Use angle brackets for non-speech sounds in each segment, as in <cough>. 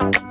You.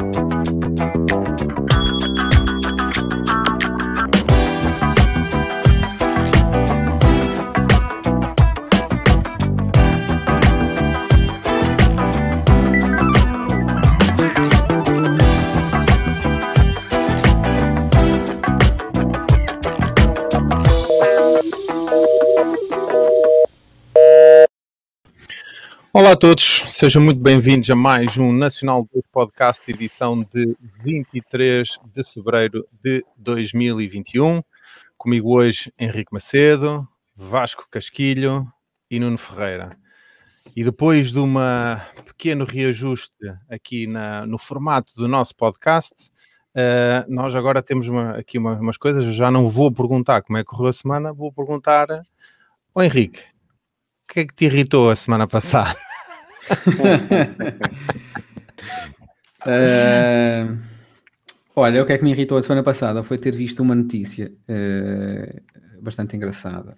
Olá a todos, sejam muito bem-vindos a mais um Nacional do Podcast, edição de 23 de fevereiro de 2021. Comigo hoje Henrique Macedo, Vasco Casquilho e Nuno Ferreira. E depois de um pequeno reajuste aqui na, no formato do nosso podcast, uh, nós agora temos uma, aqui uma, umas coisas. Eu já não vou perguntar como é que correu a semana, vou perguntar ao Henrique. O que é que te irritou a semana passada? Uh, <laughs> olha, o que é que me irritou a semana passada foi ter visto uma notícia uh, bastante engraçada.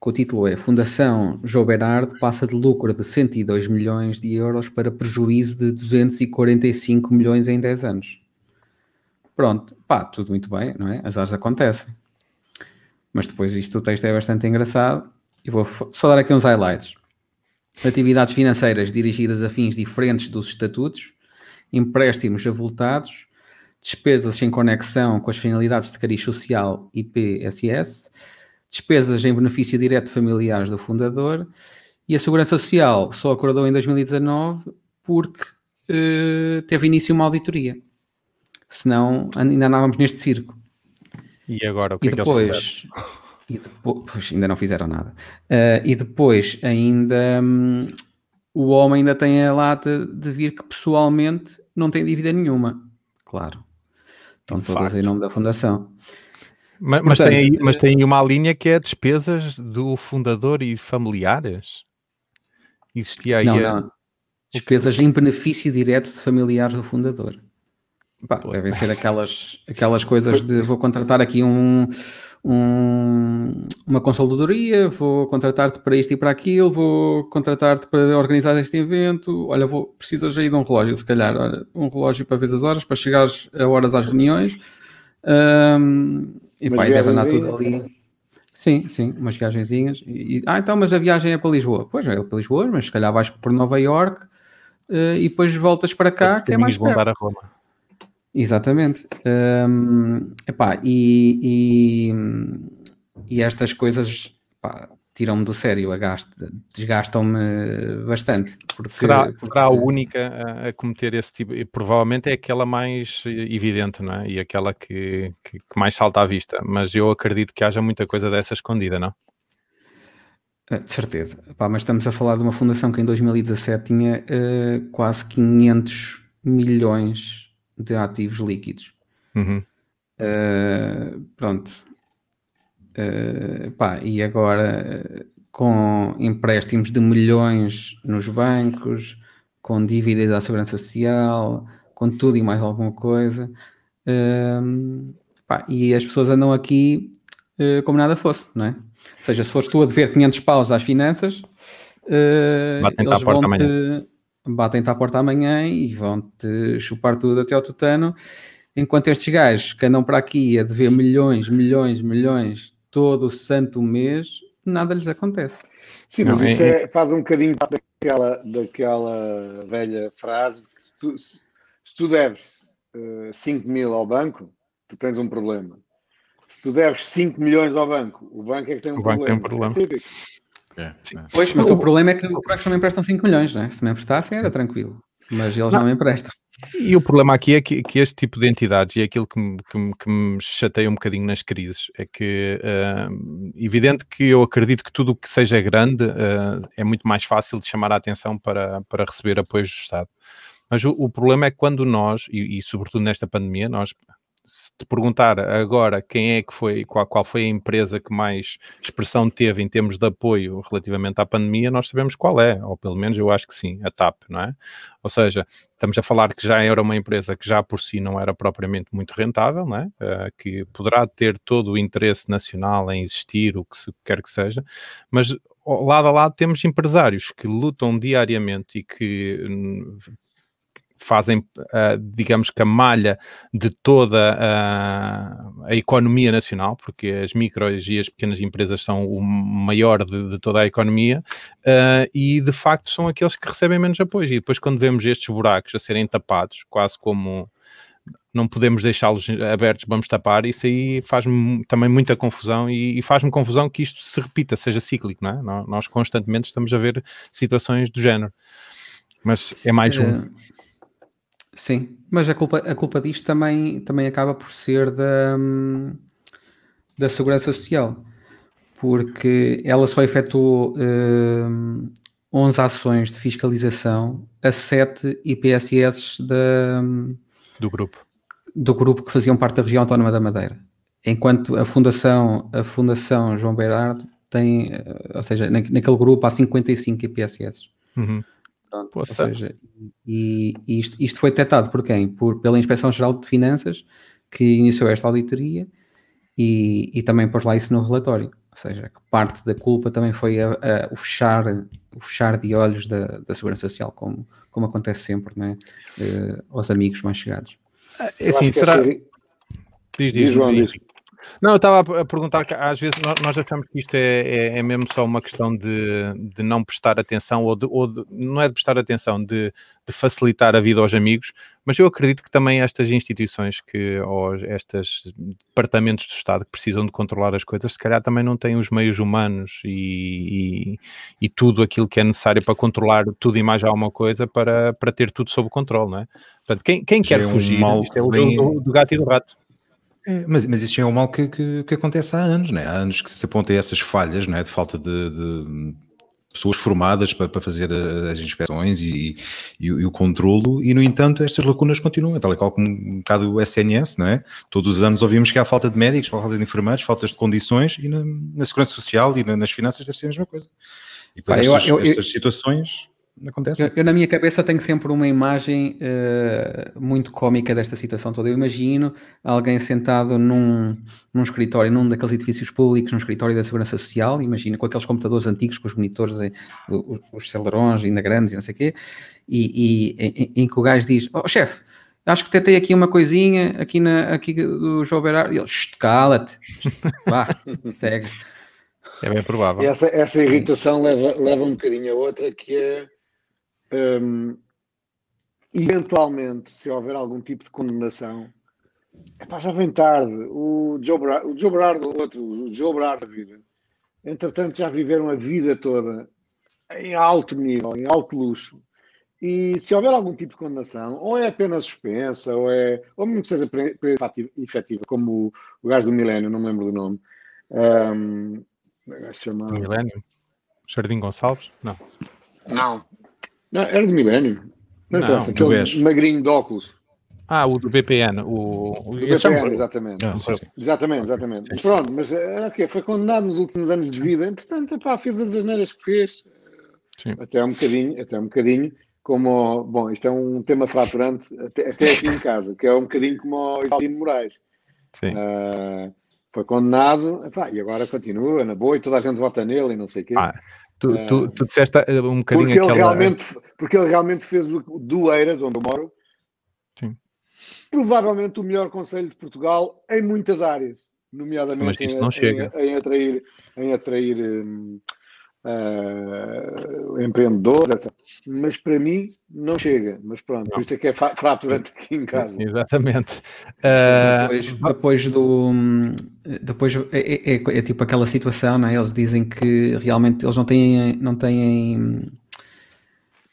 O título é Fundação João Berardo passa de lucro de 102 milhões de euros para prejuízo de 245 milhões em 10 anos. Pronto, pá, tudo muito bem, não é? As horas acontecem. Mas depois isto, o texto é bastante engraçado e vou só dar aqui uns highlights atividades financeiras dirigidas a fins diferentes dos estatutos, empréstimos avultados, despesas em conexão com as finalidades de cariz social e PSS, despesas em benefício direto de familiares do fundador e a Segurança Social só acordou em 2019 porque uh, teve início uma auditoria. Senão ainda andávamos neste circo. E agora o que e é depois, que eles e depois, ainda não fizeram nada. Uh, e depois, ainda um, o homem ainda tem a lata de vir que pessoalmente não tem dívida nenhuma. Claro. Estão todas em nome da fundação. Mas, mas, Portanto, tem, mas tem uma linha que é despesas do fundador e familiares? Existia aí. Não, a... não. Despesas em benefício direto de familiares do fundador. Pá, devem ser aquelas, aquelas coisas de vou contratar aqui um um, uma consultoria, vou contratar-te para isto e para aquilo, vou contratar-te para organizar este evento, olha, vou, precisas aí de um relógio, se calhar, olha, um relógio para ver as horas, para chegares a horas às reuniões, um, e pá, deve andar tudo ali. Sim, sim, umas viagenzinhas. E, ah, então, mas a viagem é para Lisboa. Pois é, para Lisboa, mas se calhar vais por Nova York uh, e depois voltas para cá, que é mais perto. dar a Roma. Exatamente. Um, epá, e, e, e, estas coisas tiram-me do sério, desgastam-me bastante. Porque, será, porque... será a única a, a, cometer esse tipo, e provavelmente é aquela mais evidente, não é? E aquela que, que, que, mais salta à vista, mas eu acredito que haja muita coisa dessa escondida, não? Eh, de certeza. Epá, mas estamos a falar de uma fundação que em 2017 tinha uh, quase 500 milhões de ativos líquidos. Uhum. Uh, pronto. Uh, pá, e agora com empréstimos de milhões nos bancos, com dívida da Segurança Social, com tudo e mais alguma coisa. Uh, pá, e as pessoas andam aqui como nada fosse, não é? Ou seja, se fores tu a dever 500 paus às finanças, uh, eles vão te, batem-te à porta amanhã e vão-te chupar tudo até ao tutano, enquanto estes gajos que andam para aqui a dever milhões, milhões, milhões todo o santo mês, nada lhes acontece. Sim, mas isso é, faz um bocadinho daquela, daquela velha frase que tu, se, se, tu deves uh, eh, 5 mil ao banco, tu tens um problema. Se tu deves 5 milhões ao banco, o banco é que tem um o problema. Tem um problema. É é, é, Pois, mas o, o problema é que os bancos não me emprestam 5 milhões, não é? Se me emprestassem era tranquilo, mas eles não, não me emprestam. E o problema aqui é que, que, este tipo de entidades, e é aquilo que me, que, que me chateia um bocadinho nas crises, é que, uh, evidente que eu acredito que tudo o que seja grande uh, é muito mais fácil de chamar a atenção para, para receber apoio do Estado. Mas o, o problema é que quando nós, e, e sobretudo nesta pandemia, nós se te perguntar agora quem é que foi, qual, qual foi a empresa que mais expressão teve em termos de apoio relativamente à pandemia, nós sabemos qual é, ou pelo menos eu acho que sim, a TAP, não é? Ou seja, estamos a falar que já era uma empresa que já por si não era propriamente muito rentável, não é? Uh, que poderá ter todo o interesse nacional em existir, o que se quer que seja, mas lado a lado temos empresários que lutam diariamente e que fazem, uh, digamos que a malha de toda a, a, economia nacional, porque as micros e as pequenas empresas são o maior de, de toda a economia, uh, e de facto são aqueles que recebem menos apoio. E depois, quando vemos estes buracos a serem tapados, quase como não podemos deixá-los abertos, vamos tapar, isso aí faz-me também muita confusão e, e faz-me confusão que isto se repita, seja cíclico, não é? Nós constantemente estamos a ver situações do género. Mas é mais um. Sim, mas a culpa, a culpa disto também, também acaba por ser da, da Segurança Social, porque ela só efetuou uh, 11 ações de fiscalização a 7 IPSS da, do grupo. Do grupo que faziam parte da região autónoma da Madeira. Enquanto a Fundação, a Fundação João Beirardo tem, eh, ou seja, naquele grupo há 55 IPSS. Uhum. Pronto, ou seja, e, e isto, isto, foi detectado por quem? Por, pela Inspeção Geral de Finanças, que iniciou esta auditoria e, e também pôs lá isso no relatório. Ou seja, que parte da culpa também foi a, a, o, fechar, o fechar de olhos da, da Segurança Social, como, como acontece sempre, não é? Uh, aos amigos mais chegados. É assim, será... Diz, diz, diz, João, diz. Não, eu estava a perguntar que às vezes nós achamos que isto é, é, é mesmo só uma questão de, de não prestar atenção, ou, de, ou de, não é de prestar atenção, de, de, facilitar a vida aos amigos, mas eu acredito que também estas instituições, que, ou estes departamentos do Estado que precisam de controlar as coisas, se calhar também não têm os meios humanos e, e, e tudo aquilo que é necessário para controlar tudo e mais alguma coisa para, para ter tudo sob controle, não é? Portanto, quem, quem quer é um fugir, isto é o jogo do, do gato e do rato. É, mas, mas isso é um mal que, que, que, acontece há anos, né? há anos que se apontam essas falhas né? de falta de, de pessoas formadas para, para, fazer as inspeções e, e, e, o controlo, e no entanto estas lacunas continuam, tal e qual como um bocado o SNS, não é? Todos os anos ouvimos que há falta de médicos, falta de enfermeiros, faltas de condições, e na, na segurança social e na, nas finanças deve ser a mesma coisa. E depois ah, estas, eu, eu, estas situações acontece. Eu, eu, na minha cabeça tenho sempre uma imagem uh, muito cómica desta situação toda. Eu imagino alguém sentado num, num escritório, num daqueles edifícios públicos, num escritório da Segurança Social, imagina, com aqueles computadores antigos, com os monitores, eh, os, os celerons ainda grandes e não sei o quê, e, e em, em, que o gajo diz, oh chefe, acho que tentei aqui uma coisinha aqui, na, aqui do João Berardo, e ele, cala-te, <laughs> vá, segue. É bem provável. E essa, essa irritação leva, leva um bocadinho a outra, que é um, eventualmente, se houver algum tipo de condenação, epá, já vem tarde. O Joe, Bra o Joe Berardo, outro, o Joe Berardo da vida, entretanto já viveram a vida toda em alto nível, em alto luxo. E se houver algum tipo de condenação, ou é apenas suspensa, ou é, ou mesmo que seja efetiva, como o, o gajo do Milênio, não me lembro do nome. Um, é se chama... Milênio? Jardim Gonçalves? Não. Não, não, era do Milênio. Não, não interessa, aquele magrinho de óculos. Ah, o do VPN. O, o VPN, exatamente. Ah, sim, sim. Exatamente, exatamente. Mas pronto, mas eh, okay, foi condenado nos últimos anos de vida. Entretanto, pá, fez as asneiras que fez. Sim. Até um bocadinho, até um bocadinho como, bom, isto é um tema fraturante até, até aqui em casa, que é um bocadinho como o Isalino Moraes. Sim. Uh, foi condenado, epá, e agora continua na boa e toda a gente vota nele e não sei o quê. Ah, Tu, tu, ah, tu disseste eh, um bocadinho porque ele, aquela... realmente, porque ele realmente fez o do Eiras, onde eu moro, Sim. provavelmente o melhor conselho de Portugal em muitas áreas, nomeadamente em, em, em, atrair, em atrair um, uh, empreendedores, etc. Mas para mim não chega. Mas pronto, não. por isso é que é fraturante aqui em casa. Exatamente. Uh... Depois, depois, do. Depois é, é, é, é, tipo aquela situação, não é? Eles dizem que realmente eles não têm. Não têm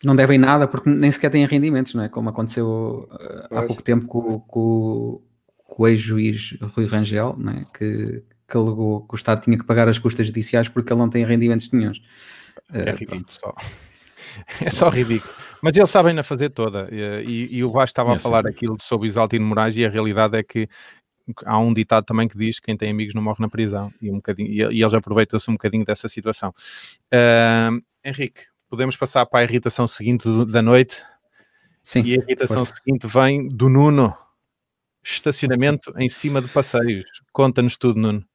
não devem nada porque nem sequer têm rendimentos, não é? Como aconteceu uh, há pouco tempo com, com, com o ex-juiz Rui Rangel, não é? que, que alegou que o Estado tinha que pagar as custas judiciais porque ele não tem rendimentos nenhums. É uh, ridículo só. <laughs> É só ridículo. Mas eles sabem na fazer toda. E, e o Vasco estava a falar aquilo sobre Isaltino Moraes e a realidade é que há um ditado também que diz que quem tem amigos não morre na prisão. E, um bocadinho, e, e eles aproveitam-se um bocadinho dessa situação. Uh, Henrique, podemos passar para a irritação seguinte da noite? Sim. E a irritação seguinte vem do Nuno. Estacionamento em cima de passeios. Conta-nos tudo, Nuno.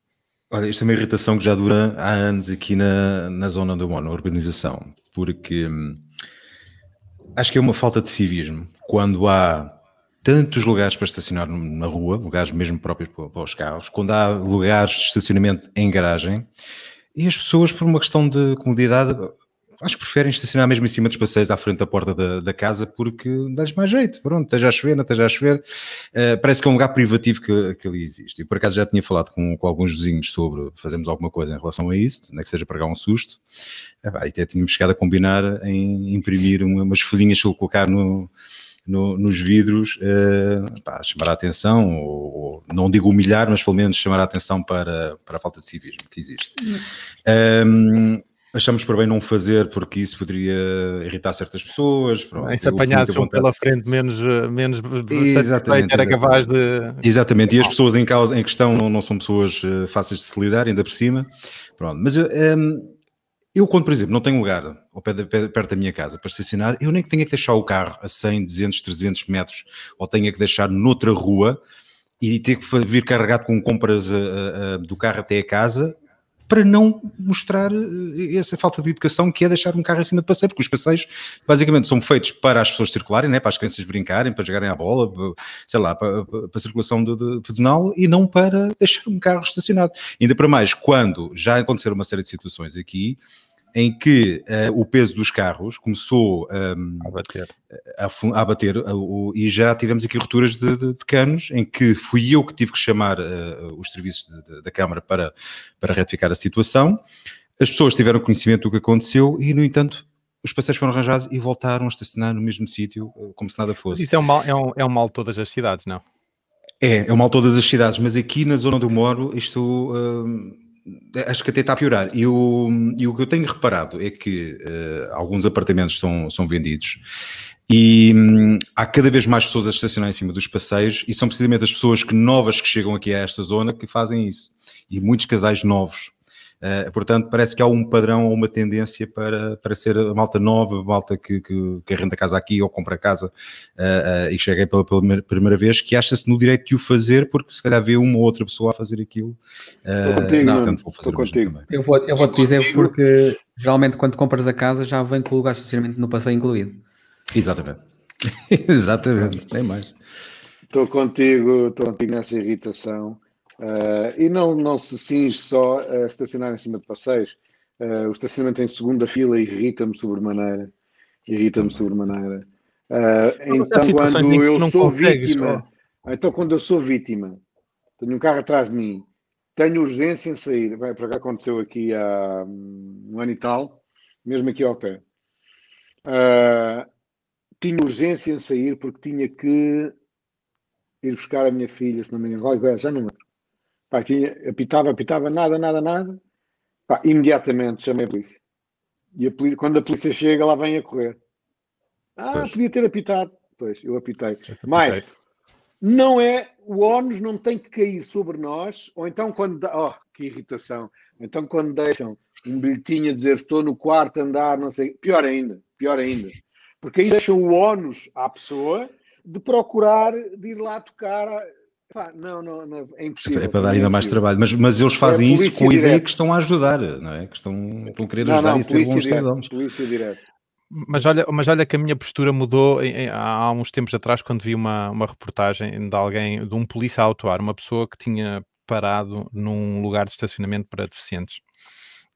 Olha, isto é uma irritação que já dura há anos aqui na, na zona do Mono, na urbanização, porque hum, acho que é uma falta de civismo. quando há tantos lugares para estacionar na rua, lugares mesmo próprios para, os carros, quando há lugares de estacionamento em garagem, e as pessoas, por uma questão de comodidade, acho que preferem estacionar mesmo em cima dos passeios à frente da porta da, da casa porque dá-lhes mais jeito, pronto, esteja a chover, não esteja a chover, uh, parece que é um lugar privativo que, que ali existe. E por acaso já tinha falado com, com alguns vizinhos sobre fazermos alguma coisa em relação a isso, não é que seja para um susto, uh, e até tínhamos chegado a combinar em imprimir umas folhinhas para colocar no, no, nos vidros, uh, pá, chamar a atenção, ou, ou, não digo humilhar, mas pelo menos chamar a atenção para, para a falta de civismo que existe. Um, achamos por bem não fazer porque isso poderia irritar certas pessoas. Pronto, se apanhados um pela frente menos, menos <laughs> exatamente, era capaz de... Exatamente, e as pessoas em, causa, em questão não, não são pessoas uh, fáceis de se lidar, ainda por cima. Pronto, mas um, ehm, eu quando, por exemplo, não tenho lugar ao pé de, perto da minha casa para estacionar, eu nem que tenha que deixar o carro a 100, 200, 300 metros, ou tenha que deixar noutra rua, e ter que vir carregado com compras uh, uh, do carro até a casa, para não mostrar eh, essa falta de educação que é deixar um carro acima de passeio, porque os passeios basicamente são feitos para as pessoas circularem, né, para as crianças brincarem, para jogarem a bola, sei lá, para, para a circulação de, de pedonal e não para deixar um carro estacionado. Ainda para mais, quando já aconteceram uma série de situações aqui em que uh, o peso dos carros começou um, a bater, a, a bater uh, e já tivemos aqui rupturas de, de, de, canos em que fui eu que tive que chamar uh, os serviços de, da Câmara para, para retificar a situação. As pessoas tiveram conhecimento do que aconteceu e, no entanto, os passeios foram arranjados e voltaram a estacionar no mesmo sítio como se nada fosse. Isso é um mal, é um, é um mal de todas as cidades, não? É, é um mal de todas as cidades, mas aqui na zona onde eu moro, isto hum, acho que até está a piorar. E o, e o que eu tenho reparado é que uh, alguns apartamentos são, são vendidos e hum, há cada vez mais pessoas a estacionar em cima dos passeios e são precisamente as pessoas que novas que chegam aqui a esta zona que fazem isso. E muitos casais novos Uh, portanto, parece que há um padrão ou uma tendência para, para ser a malta nova, a malta que, que, que arrenda casa aqui ou compra casa uh, uh, e chega pela, pela, primeira vez, que acha-se no direito de o fazer, porque se calhar vê uma ou outra pessoa a fazer aquilo. Estou contigo, não, vou fazer contigo. Também. Eu vou, eu vou te dizer contigo. porque geralmente quando compras a casa já vem com o lugar de estacionamento no passeio incluído. Exatamente. <laughs> Exatamente, tem mais. Estou contigo, estou contigo nessa irritação. Uh, e não, não se cinge só a estacionar em cima de passeios. Uh, o estacionamento em segunda fila irrita-me sobremaneira. Irrita-me sobremaneira. Uh, então, quando eu sou vítima, então quando eu sou vítima, tenho um carro atrás de mim, tenho urgência em sair. Bem, para cá aconteceu aqui há um ano e tal, mesmo aqui ao pé. Uh, tinha urgência em sair porque tinha que ir buscar a minha filha, se não me engano, já não. Pá, tinha, apitava, apitava, nada, nada, nada. Pá, imediatamente chamei a polícia. E a polícia, quando a polícia chega, lá vem a correr. Ah, pois. podia ter apitado. Pois, eu apitei. Mas não é, o ónus não tem que cair sobre nós, ou então quando, oh, que irritação. Então quando deixam um bilhetinho a dizer estou no quarto andar, não sei, pior ainda, pior ainda. Porque aí deixam o ónus à pessoa de procurar, de ir lá tocar Pá, não, não, não, é impossível. É para dar ainda é mais trabalho, mas, mas eles fazem é isso com a ideia que estão a ajudar, não é? Que estão, estão a querer ajudar não, não, e ser bons cidadãos. Polícia direto. Mas olha, mas olha que a minha postura mudou em, em, há uns tempos atrás, quando vi uma, uma reportagem de alguém, de um polícia a autuar, uma pessoa que tinha parado num lugar de estacionamento para deficientes.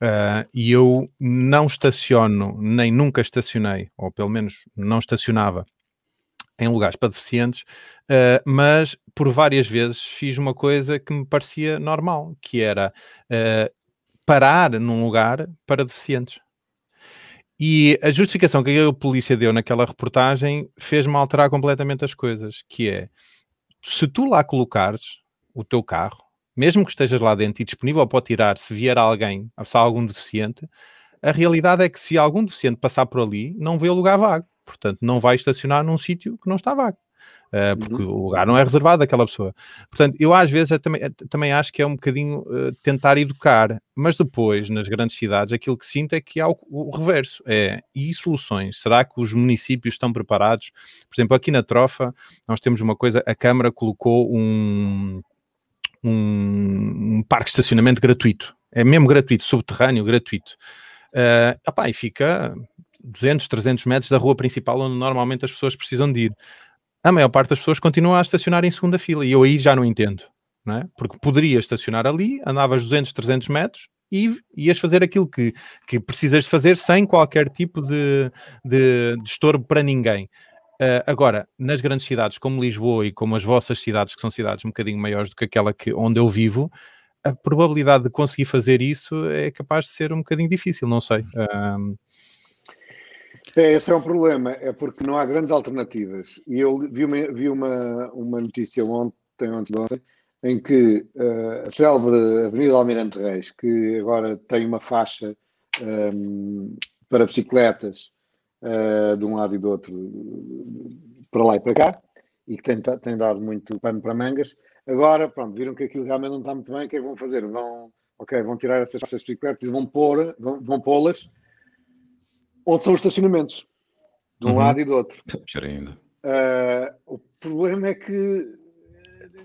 Uh, e eu não estaciono, nem nunca estacionei, ou pelo menos não estacionava em lugares para deficientes, uh, mas por várias vezes fiz uma coisa que me parecia normal, que era uh, parar num lugar para deficientes. E a justificação que a polícia deu naquela reportagem fez-me alterar completamente as coisas, que é, se tu lá colocares o teu carro, mesmo que estejas lá dentro e disponível para tirar se vier alguém, se há algum deficiente, a realidade é que se algum deficiente passar por ali, não vê o lugar vago. Portanto, não vai estacionar num sítio que não está vago. Uh, porque uhum. o lugar não é reservado àquela pessoa. Portanto, eu às vezes também, também acho que é um bocadinho uh, tentar educar, mas depois, nas grandes cidades, aquilo que sinto é que há o, o, reverso. É, e soluções? Será que os municípios estão preparados? Por exemplo, aqui na Trofa, nós temos uma coisa, a Câmara colocou um, um, um parque de estacionamento gratuito. É mesmo gratuito, subterrâneo, gratuito. Uh, opá, e fica 200, 300 metros da rua principal onde normalmente as pessoas precisam de ir. a maior parte das pessoas continua a estacionar em segunda fila e eu aí já não entendo, não é? Porque poderia estacionar ali, andavas 200, 300 metros e ias fazer aquilo que, que precisas de fazer sem qualquer tipo de, de, de estorbo para ninguém. Uh, agora, nas grandes cidades como Lisboa e como as vossas cidades, que são cidades um bocadinho maiores do que aquela que, onde eu vivo, a probabilidade de conseguir fazer isso é capaz de ser um bocadinho difícil, não sei. Uh... É, esse é um problema, é porque não há grandes alternativas. E eu vi uma, vi uma, uma notícia ontem, ontem, ontem em que uh, a célebre Avenida Almirante Reis, que agora tem uma faixa um, para bicicletas uh, de um lado e do outro, para lá e para cá, e que tem, tem dado muito pano para mangas, agora, pronto, viram que aquilo realmente não está muito bem, o que é que vão fazer? Vão, ok, vão tirar essas, essas bicicletas e vão pôr, vão, vão pô-las onde são os estacionamentos, de um uhum. lado e do outro. ainda. Uh, o problema é que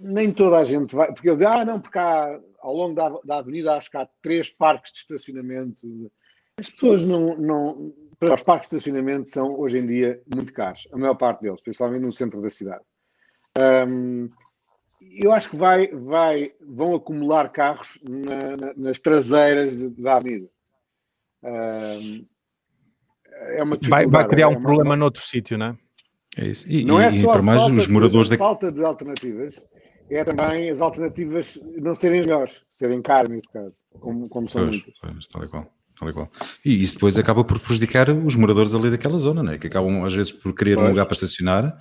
nem toda a gente vai, porque eles dizem, ah, não, porque há, ao longo da, da avenida acho que há três parques de estacionamento. As pessoas não, não. Os parques de estacionamento são hoje em dia muito caros, a maior parte deles, principalmente no centro da cidade. Um, eu acho que vai, vai, vão acumular carros na, na, nas traseiras de, da avenida. Um, é uma vai, vai criar um é uma, problema noutro sítio, não é? É isso. E, não é só a mais falta, os moradores de, falta de alternativas, é também as alternativas não serem melhores, serem caras neste caso, como, como são pois, muitas. Pois, tal e qual. Tal e, qual. e isso depois acaba por prejudicar os moradores ali daquela zona, né? que acabam às vezes por querer pois. um lugar para estacionar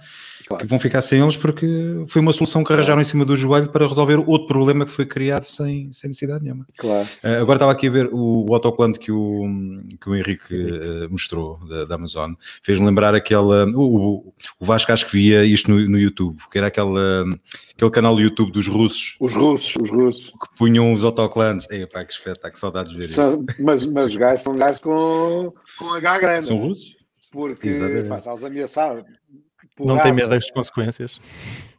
claro. que vão ficar sem eles porque foi uma solução que arranjaram em cima do joelho para resolver outro problema que foi criado sem, sem necessidade nenhuma. Claro. Uh, agora estava aqui a ver o, o autocolante que o, que o Henrique uh, mostrou da, da Amazon, fez-me lembrar aquela. O, o Vasco acho que via isto no, no YouTube, que era aquela, aquele canal do YouTube dos russos. Os russos, os russos. Que punham os autocolantes. Ei, pá, que espetáculo, que saudades de ver são, isso. Mas, mas os gajos são gajos com, com H grande. São russos? Porque pá, os ameaçaram não tem medo das consequências?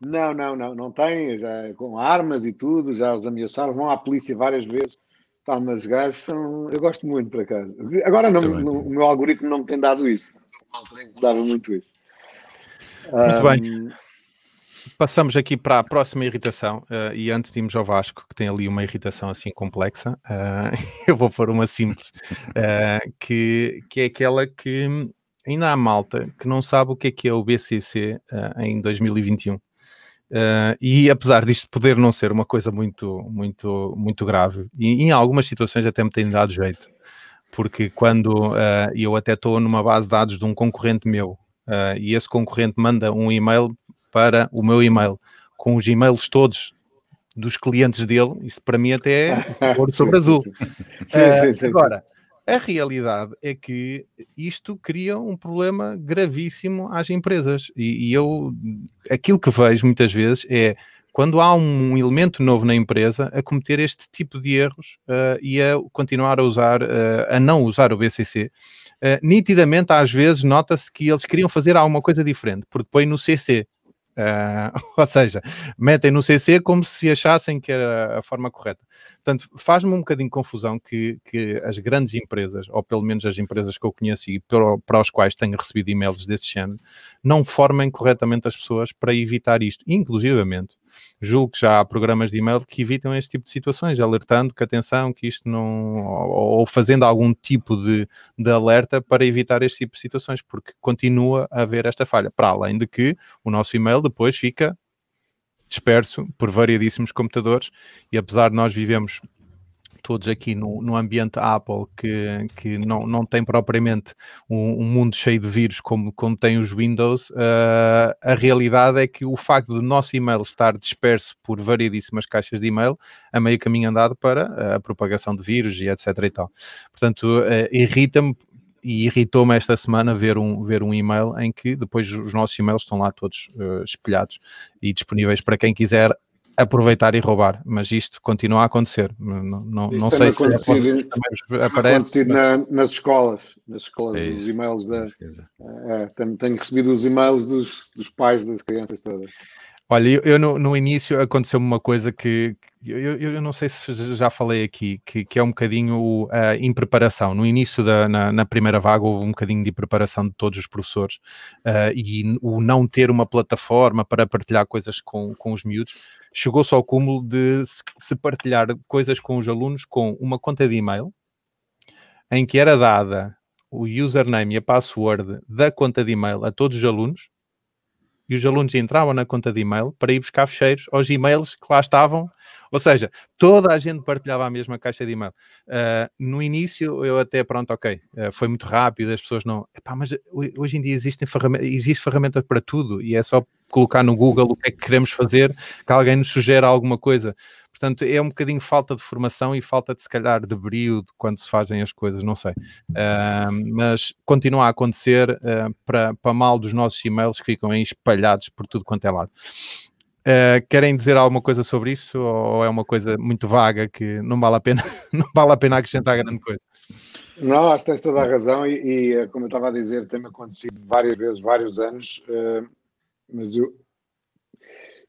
Não, não, não, não tem, já, com armas e tudo, já os ameaçaram, vão à polícia várias vezes. Pá, mas os gajos são. Eu gosto muito, por acaso. Agora não, o meu algoritmo não me tem dado isso. Dava muito isso. Muito um... bem. Passamos aqui para a próxima irritação, uh, e antes de irmos ao Vasco, que tem ali uma irritação assim complexa, uh, <laughs> eu vou pôr uma simples, uh, que, que é aquela que ainda há malta que não sabe o que é que é o BCC uh, eh, em 2021. Uh, eh, e apesar disto poder não ser uma coisa muito, muito, muito grave, e em algumas situações até me tem dado jeito, porque quando uh, eu até estou numa base de dados de um concorrente meu, e esse concorrente manda um e-mail para o meu e-mail, com os e-mails todos dos clientes dele, isso para mim até é <laughs> ouro sobre azul. Sim, sim, sim, agora, a realidade é que isto cria um problema gravíssimo às empresas. E, e, eu, aquilo que vejo muitas vezes é quando há um elemento novo na empresa a cometer este tipo de erros uh, e a continuar a usar, uh, a não usar o BCC. Uh, eh, nitidamente, às vezes, nota-se que eles queriam fazer alguma coisa diferente, porque põe no CC. Uh, <laughs> ou seja, metem no CC como se achassem que era a forma correta. Portanto, faz-me um bocadinho confusão que, que as grandes empresas, ou pelo menos as empresas que eu conheço e para, os quais tenho recebido e-mails desse género, não formem corretamente as pessoas para evitar isto. Inclusivamente, julgo que já há programas de e-mail que evitam este tipo de situações, alertando que atenção, que isto não. ou, ou fazendo algum tipo de, de alerta para evitar este tipo de situações, porque continua a haver esta falha. Para além de que o nosso e-mail depois fica disperso por variedíssimos computadores e apesar de nós vivemos todos aqui no, no ambiente Apple que, que não, não tem propriamente um, um mundo cheio de vírus como, como tem os Windows, uh, a realidade é que o facto do nosso e-mail estar disperso por variedíssimas caixas de e-mail a meio caminho andado para a propagação de vírus e etc e tal. Portanto, uh, irrita-me e irritou-me esta semana ver um, ver um e-mail em que depois os nossos e-mails estão lá todos uh, espelhados e disponíveis para quem quiser aproveitar e roubar, mas isto continua a acontecer. Não, não, não sei se é aparece. acontecido na, nas escolas, nas escolas, é os e-mails da. É, tenho, tenho, recebido os e-mails dos, dos pais das crianças todas. Olha, eu, eu no, no, início aconteceu-me uma coisa que, eu, eu, não sei se já falei aqui, que, que é um bocadinho a impreparação. No início, da, na, na, primeira vaga, houve um bocadinho de preparação de todos os professores uh, e o não ter uma plataforma para partilhar coisas com, com os miúdos chegou-se ao cúmulo de se, partilhar coisas com os alunos com uma conta de e-mail em que era dada o username e a password da conta de e-mail a todos os alunos e os alunos entravam na conta de e-mail para ir buscar fecheiros aos e-mails que lá estavam. Ou seja, toda a gente partilhava a mesma caixa de e-mail. Uh, no início, eu até, pronto, ok, uh, foi muito rápido, as pessoas não. Epá, mas hoje em dia existem ferramentas, existe ferramenta para tudo e é só colocar no Google o que é que queremos fazer, que alguém nos sugere alguma coisa. Portanto, é um bocadinho falta de formação e falta de, se calhar, de brilho quando se fazem as coisas, não sei. Uh, mas continua a acontecer uh, para, para mal dos nossos e-mails que ficam aí espalhados por tudo quanto é lado. Uh, querem dizer alguma coisa sobre isso ou é uma coisa muito vaga que não vale a pena, <laughs> não vale a pena acrescentar grande coisa? Não, acho que tens toda a razão e, e eh, como eu estava a dizer, tem acontecido várias vezes, vários anos, mas eu,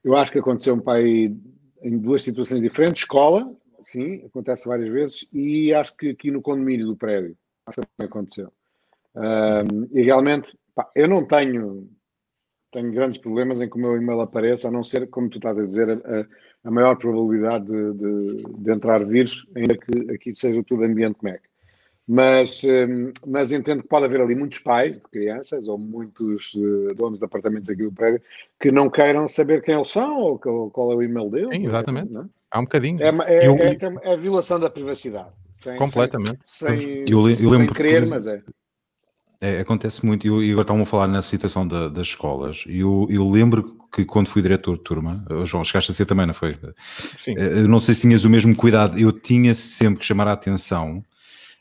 eu acho que aconteceu um pai em duas situações diferentes. Escola, sim, acontece várias vezes, e acho que aqui no condomínio do prédio, acho que também aconteceu. Um, e realmente, pá, eu não tenho, tenho grandes problemas em que o meu e-mail apareça, a não ser, como tu estás a dizer, a, a maior probabilidade de, de, de, entrar vírus, ainda que aqui seja tudo ambiente Mac. Mas, hum, mas entendo que pode haver ali muitos pais de crianças ou muitos eh, donos de apartamentos aqui do prédio que não queiram saber quem eles são ou qual é o e-mail deles. Sim, exatamente. Não? É? Há um bocadinho. É, é, eu... é, é, a violação da privacidade. Sem, Completamente. Sem, sem, eu, eu sem querer, mas é. É, acontece muito, e agora estavam a falar na situação da, das escolas, e eu, eu, lembro que quando fui diretor de turma, João, chegaste a ser também, não foi? Sim. Eh, eu não sei se tinhas o mesmo cuidado, eu tinha sempre que chamar a atenção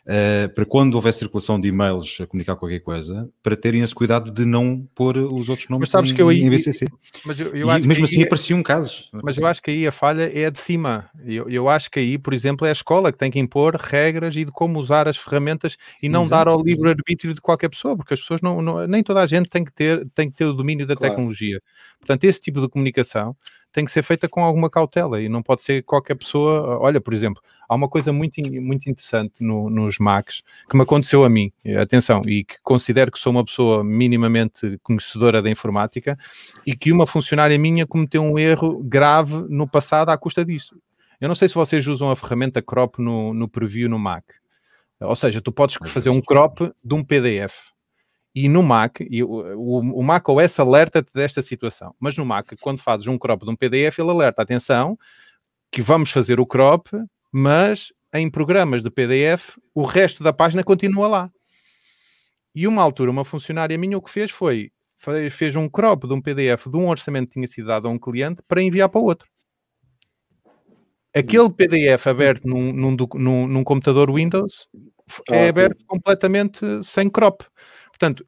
uh, para quando houver circulação de e-mails a comunicar qualquer coisa, para terem esse cuidado de não pôr os outros nomes mas sabes em, que eu, em BCC. Mas eu, eu e mesmo assim aí, apareciam casos. Mas eu acho que aí a falha é de cima. Eu, eu acho que aí, por exemplo, é a escola que tem que impor regras e de como usar as ferramentas e não Exato. dar ao livre-arbítrio de qualquer pessoa, porque as pessoas não, não, nem toda a gente tem que ter, tem que ter o domínio da claro. tecnologia. Portanto, esse tipo de comunicação tem que ser feita com alguma cautela e não pode ser qualquer pessoa. Olha, por exemplo, há uma coisa muito, muito interessante no, nos Macs que me aconteceu a mim, atenção, e que considero que sou uma pessoa minimamente conhecedora da informática e que uma funcionária minha cometeu um erro grave no passado à custa disso. Eu não sei se vocês usam a ferramenta crop no, no preview no Mac. Ou seja, tu podes fazer um crop de um PDF. E no Mac, e o, o, Mac OS alerta-te desta situação, mas no Mac, quando fazes um crop de um PDF, ele alerta, atenção, que vamos fazer o crop, mas em programas de PDF, o resto da página continua lá. E uma altura, uma funcionária minha o que fez foi, fez um crop de um PDF de um orçamento que tinha sido dado a um cliente para enviar para outro. Aquele PDF aberto num, num, num, num computador Windows é aberto completamente sem crop. Portanto,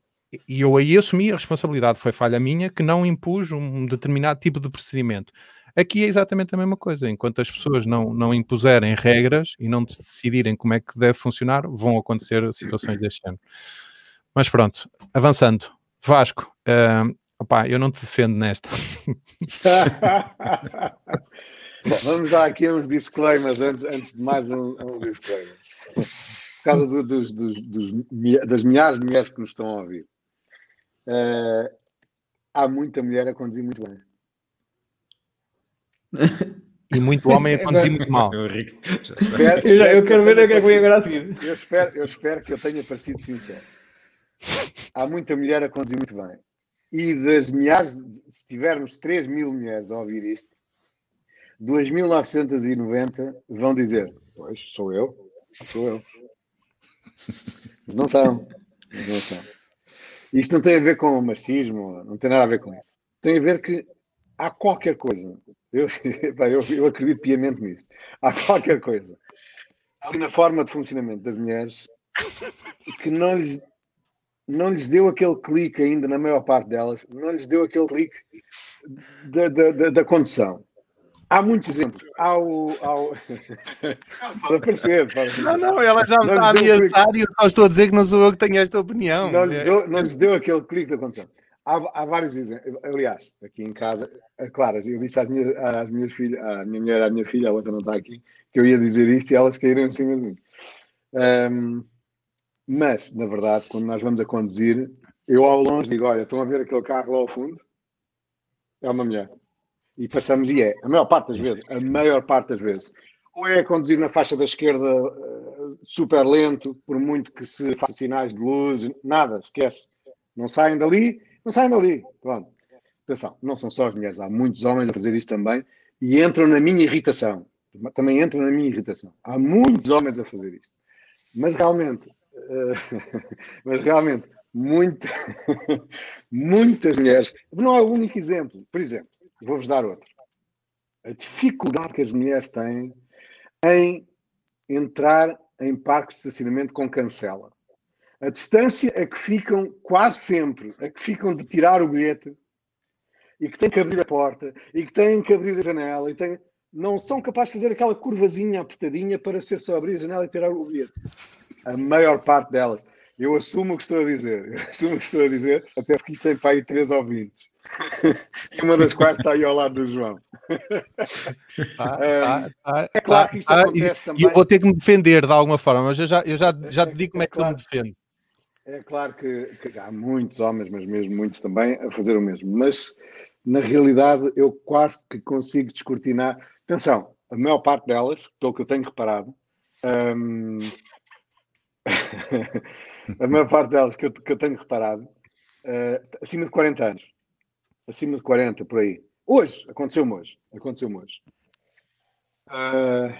e eu aí assumi a responsabilidade, foi falha minha que não impus um determinado tipo de procedimento. Aqui é exatamente a mesma coisa. Enquanto as pessoas não, não impuserem regras e não decidirem como é que deve funcionar, vão acontecer situações deste ano. Mas pronto, avançando. Vasco, uh, opá, eu não te defendo nesta. <laughs> Bom, vamos dar aqui uns disclaimers antes, antes de mais um, um disclaimer por causa do, dos, dos, dos, das milhares de mulheres que nos estão a ouvir. Uh, há muita mulher a conduzir muito bem. E muito homem a conduzir muito mal. <laughs> Eu, espero, eu, já, eu quero ver o que é que vem agora a seguir. Eu espero, eu espero que eu tenha parecido sincero. Há muita mulher a conduzir muito bem. E das milhares, se tivermos 3 mil mulheres a ouvir isto, 2.990 vão dizer: Pois, sou eu, sou eu. Mas não são. Mas não são. Isto não tem a ver com o machismo, não tem nada a ver com isso. Tem a ver que há qualquer coisa, eu, <laughs> eu, eu acredito piamente nisto, há qualquer coisa na forma de funcionamento das mulheres que não lhes, não lhes deu aquele clique ainda, na maior parte delas, não lhes deu aquele clique da, da, da, da condução. Há muitos exemplos. Há o. Há o... <laughs> pode aparecer, pode. Não, não, ela já me está a ameaçar e eu só estou a dizer que não sou eu que tenho esta opinião. Não lhes É- deu, não lhes deu aquele clique da condição. Há, há vários exemplos. Aliás, aqui em casa, é claro, eu disse às minhas, às minhas filhas, à minha mulher, à minha filha, a outra não está aqui, que eu ia dizer isto e elas caíram em cima de mim. Ahm, mas, na verdade, quando nós vamos a conduzir, eu ao longe digo: Olha, estão a ver aquele carro lá ao fundo? É uma mulher. E passamos, e é, a maior parte das vezes, a maior parte das vezes, ou é conduzir na faixa da esquerda eh, super lento, por muito que se faça sinais de luz, nada, esquece. Não saem dali, não saem dali. Pronto. Atenção, não são só as mulheres, há muitos homens a fazer isto também e entram na minha irritação. Também entram na minha irritação. Há muitos homens a fazer isto. Mas realmente, eh, <laughs> mas realmente, muita, <laughs> muitas mulheres. Não é o único exemplo. Por exemplo, vou-vos dar outro. A dificuldade que as mulheres têm em entrar em parques de estacionamento com cancela. A distância a que ficam quase sempre, a que ficam de tirar o bilhete e que têm que abrir a porta e que têm que abrir a janela e têm... não são capazes de fazer aquela curvazinha apertadinha para ser só abrir a janela e tirar o bilhete. A maior parte delas. Eu assumo o que estou a dizer. Eu assumo o que estou a dizer, até porque isto tem para aí três ouvintes. e uma das quais está aí ao lado do João. <laughs> É, tá, tá, é claro tá, que isto tá, acontece também. E eu vou ter que me defender de alguma forma, mas eu já, eu já, já te É- digo como é é que eu claro. me defendo. É claro que, que há muitos homens, mas mesmo muitos também, a fazer o mesmo. Mas, na realidade, eu quase que consigo descortinar. Atenção, a maior parte delas, pelo que eu tenho reparado, hum, <laughs> a maior parte delas que eu, que eu tenho reparado, eh, acima de 40 anos. Acima de 40, por aí. Hoje, aconteceu-me hoje. Aconteceu-me hoje. Ah,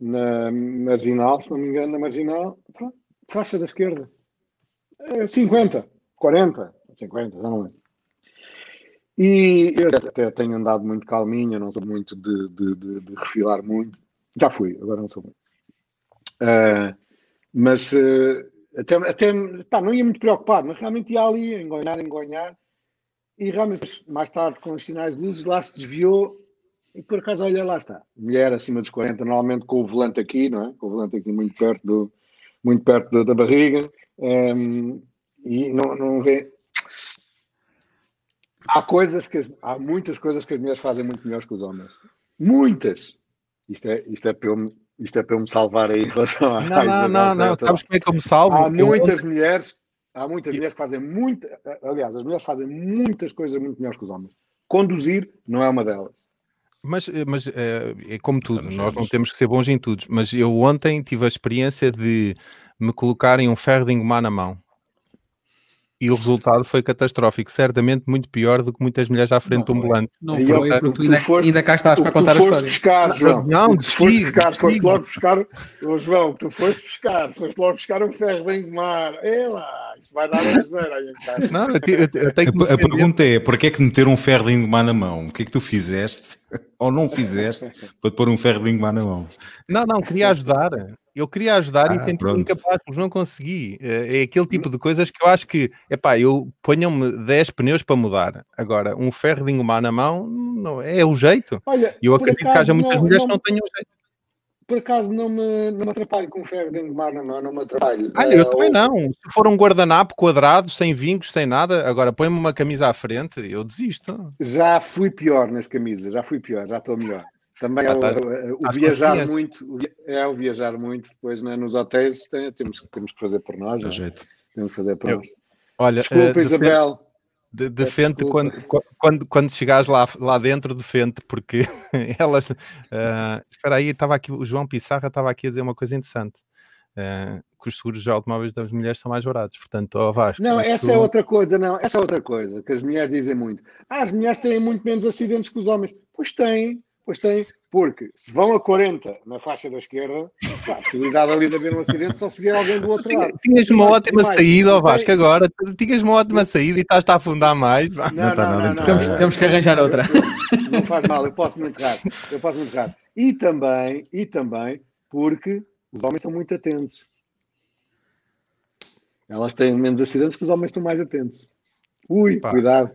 na marginal, se não me engano, na marginal, pronto, faixa da esquerda. É 50, 40, 50, já não lembro. E eu até tenho andado muito calminho, não sou muito de, de, de, de refilar muito. Já fui, agora não sou muito. Ah, mas eh, até, até pá, não ia muito preocupado, mas realmente ia ali, engonhar, engonhar. E realmente, mais tarde, com os sinais de luzes, lá se desviou e por acaso, olha, lá está. Mulher acima dos 40, normalmente com o volante aqui, não é? Com o volante aqui muito perto, do, muito perto da, da barriga. ehm, e não, não vê. Há coisas que há muitas coisas que as mulheres fazem muito melhores que os homens. Muitas! Isto é, isto é, me- isto é para eu me salvar aí em relação à Não, não, não, não. Resta. Sabes como é que eu me salvo? Há Eu- muitas mulheres, há muitas mulheres que fazem muito, aliás, as mulheres fazem muitas coisas muito melhores que os homens. Conduzir não é uma delas. Mas, eh, mas eh, é como tudo, Estamos nós não juntos. temos que ser bons em tudo. Mas eu ontem tive a experiência de me colocarem um ferro de engomar na mão. E o resultado foi catastrófico, certamente muito pior do que muitas mulheres à frente Não do ambulante. Não foi, porque tu tu ainda, foste- ainda cá estás para contar a foste história. buscar, João. não, o que tu foste buscar, foste desci. logo buscar, o João, tu foste buscar, foste logo buscar um ferro de engomar. É lá, isso vai dar uma geneira aí em casa. Não, eu, te- eu te- eu tenho que A, a pergunta é: porquê é que meter um ferro de engomar na mão? O que é que tu fizeste <laughs> ou não fizeste para te pôr um ferro de engomar na mão? Não, não, queria ajudar. Eu queria ajudar e Ah, senti-me pronto. incapaz, mas não consegui. Eh, É aquele tipo de coisas que eu acho que, epá, eu ponham-me 10 pneus para mudar. Agora, um ferro de engomar na mão não, é o jeito. Olha, E eu acredito que haja muitas não- mulheres não- que não tenham jeito. Por acaso não me, não me atrapalho com o ferro de engomar na mão, não me atrapalho. Olha, eu Eh, também ou- não. Se for um guardanapo quadrado, sem vincos, sem nada, agora põe-me uma camisa à frente, eu desisto. Já fui pior nas camisas, já fui pior, já estou melhor. Também é o, estás- o- o viajar muito, é o viajar muito, depois né, nos hotéis tem- temos, temos que fazer por nós, não é? jeito. temos que fazer por Eu- nós. Olha, Desculpa, defende- Isabel. de- defende desculpa. quando, quando, quando chegares lá, lá dentro, defende, porque <laughs> elas. ah, espera aí, estava aqui, o João Pissarra estava aqui a dizer uma coisa interessante. ah, que os seguros de automóveis das mulheres são mais baratos, portanto, ó Vasco. Não, essa é outra coisa, não, essa é outra coisa que as mulheres dizem muito. Ah, as mulheres têm muito menos acidentes que os homens. Pois têm, pois têm, porque se vão a 40 na faixa da esquerda, pá, a possibilidade ali de haver um acidente só se vier alguém do outro lado. Tinhas uma ótima mais, saída, ó tem- Vasco, agora. Tinhas uma ótima saída e estás-te a afundar mais. vá. Não, está não, nada não, entre não, Temos, não. temos que arranjar outra. Não faz mal, eu posso muito errar. Eu posso muito errar. E também, e também, porque os homens estão muito atentos. Elas têm menos acidentes que os homens estão mais atentos. Ui, Pá. cuidado.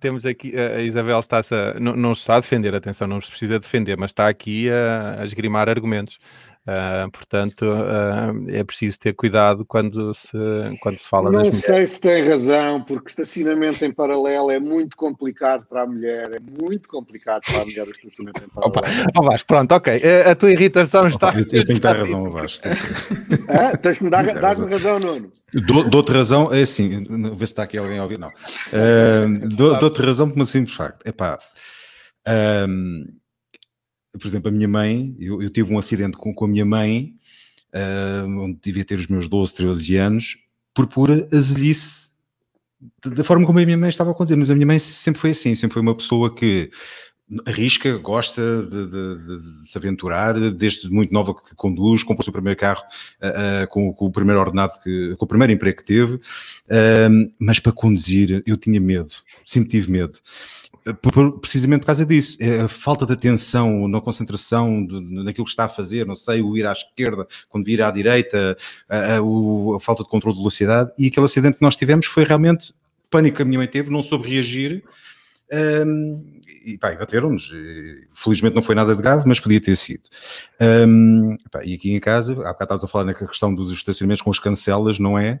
Temos aqui, a Isabel está-se a, não, não está a defender, atenção, não se precisa defender, mas está aqui a, a esgrimar argumentos. Uh, portanto, uh, é preciso ter cuidado quando se, quando se fala Não sei se tem razão, porque estacionamento em paralelo é muito complicado para a mulher, é muito complicado para a mulher o estacionamento em paralelo. Opa, oh Vasco, pronto, ok. A, a tua irritação está. Eu, tenho que dar razão, Vasco. Ah, tens que me dar razão, Nuno. Dou-te razão, é assim, ver se está aqui alguém a ouvir, não. Uh, Dou-te razão por um simples facto. Epá, um, por exemplo, a minha mãe, eu, eu tive um acidente com, com a minha mãe, uh, onde devia ter os meus 12, 13 anos, por pura azelice da forma como a minha mãe estava a conduzir, mas a minha mãe sempre foi assim, sempre foi uma pessoa que arrisca, gosta de, de, de, se aventurar, desde muito nova que conduz, comprou o seu primeiro carro uh, uh, com, com, o primeiro ordenado, que, com o primeiro emprego que teve, uh, mas para conduzir eu tinha medo, sempre tive medo. Por, precisamente por causa disso, é a falta de atenção na concentração naquilo que está a fazer, não sei, o ir à esquerda quando vir à direita, a, a, a falta de controle de velocidade, e aquele acidente que nós tivemos foi realmente pânico que a minha mãe teve, não soube reagir, um, e pá, bateram-nos. Felizmente não foi nada de grave, mas podia ter sido. Um, pá, e aqui em casa, há bocado estavas a falar na questão dos estacionamentos com as cancelas, não é?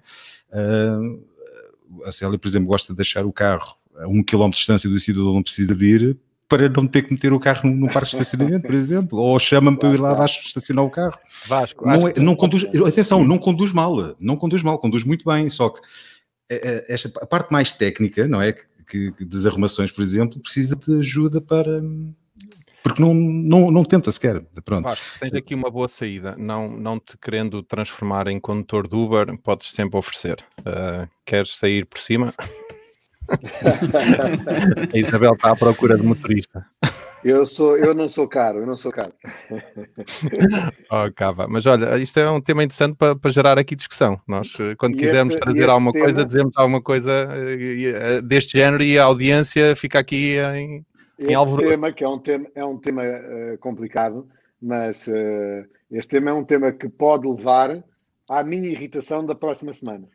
A Célia, por exemplo, gosta de deixar o carro a um quilómetro de distância do sítio onde não precisa de ir para não ter que meter o carro num parque de estacionamento, por exemplo, ou chama-me para eu ir lá abaixo estacionar o carro. Vasco, não, é, não conduz, atenção, não conduz mal, não conduz mal, conduz muito bem, só que eh, eh, esta, a parte mais técnica, não é? que, que das arrumações, por exemplo, precisa de ajuda para. Porque não, não, não tenta sequer. Pronto. Claro, tens aqui uma boa saída. Não, não te querendo transformar em condutor de Uber, podes sempre oferecer. Uh, queres sair por cima? <laughs> a Isabel está à procura de motorista. Eu, sou, eu não sou caro, eu não sou caro. <laughs> oh, cava. Mas olha, isto é um tema interessante para, para gerar aqui discussão. Nós, eh, quando e quisermos este, trazer alguma tema... coisa, dizemos alguma coisa eh, eh, deste género e a audiência fica aqui em, este em alvoroço. tema, que é um tema, é um tema uh, complicado, mas uh, este tema é um tema que pode levar à minha irritação da próxima semana.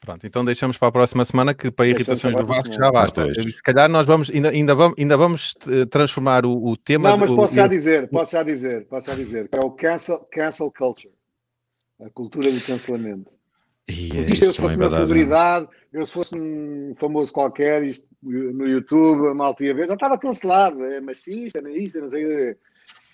Pronto, então deixamos para a próxima semana que para irritações do Vasco já basta. Se calhar nós vamos, ainda, ainda vamos, ainda vamos eh, transformar o, o tema. Não, mas posso já dizer, posso já dizer, posso já dizer, que é o cancel, cancel culture, a cultura do cancelamento. E isto, eu se fosse uma celebridade, eu se fosse um famoso qualquer, isto no YouTube, a malta ia ver, já estava cancelado, é machista, não é isto, não sei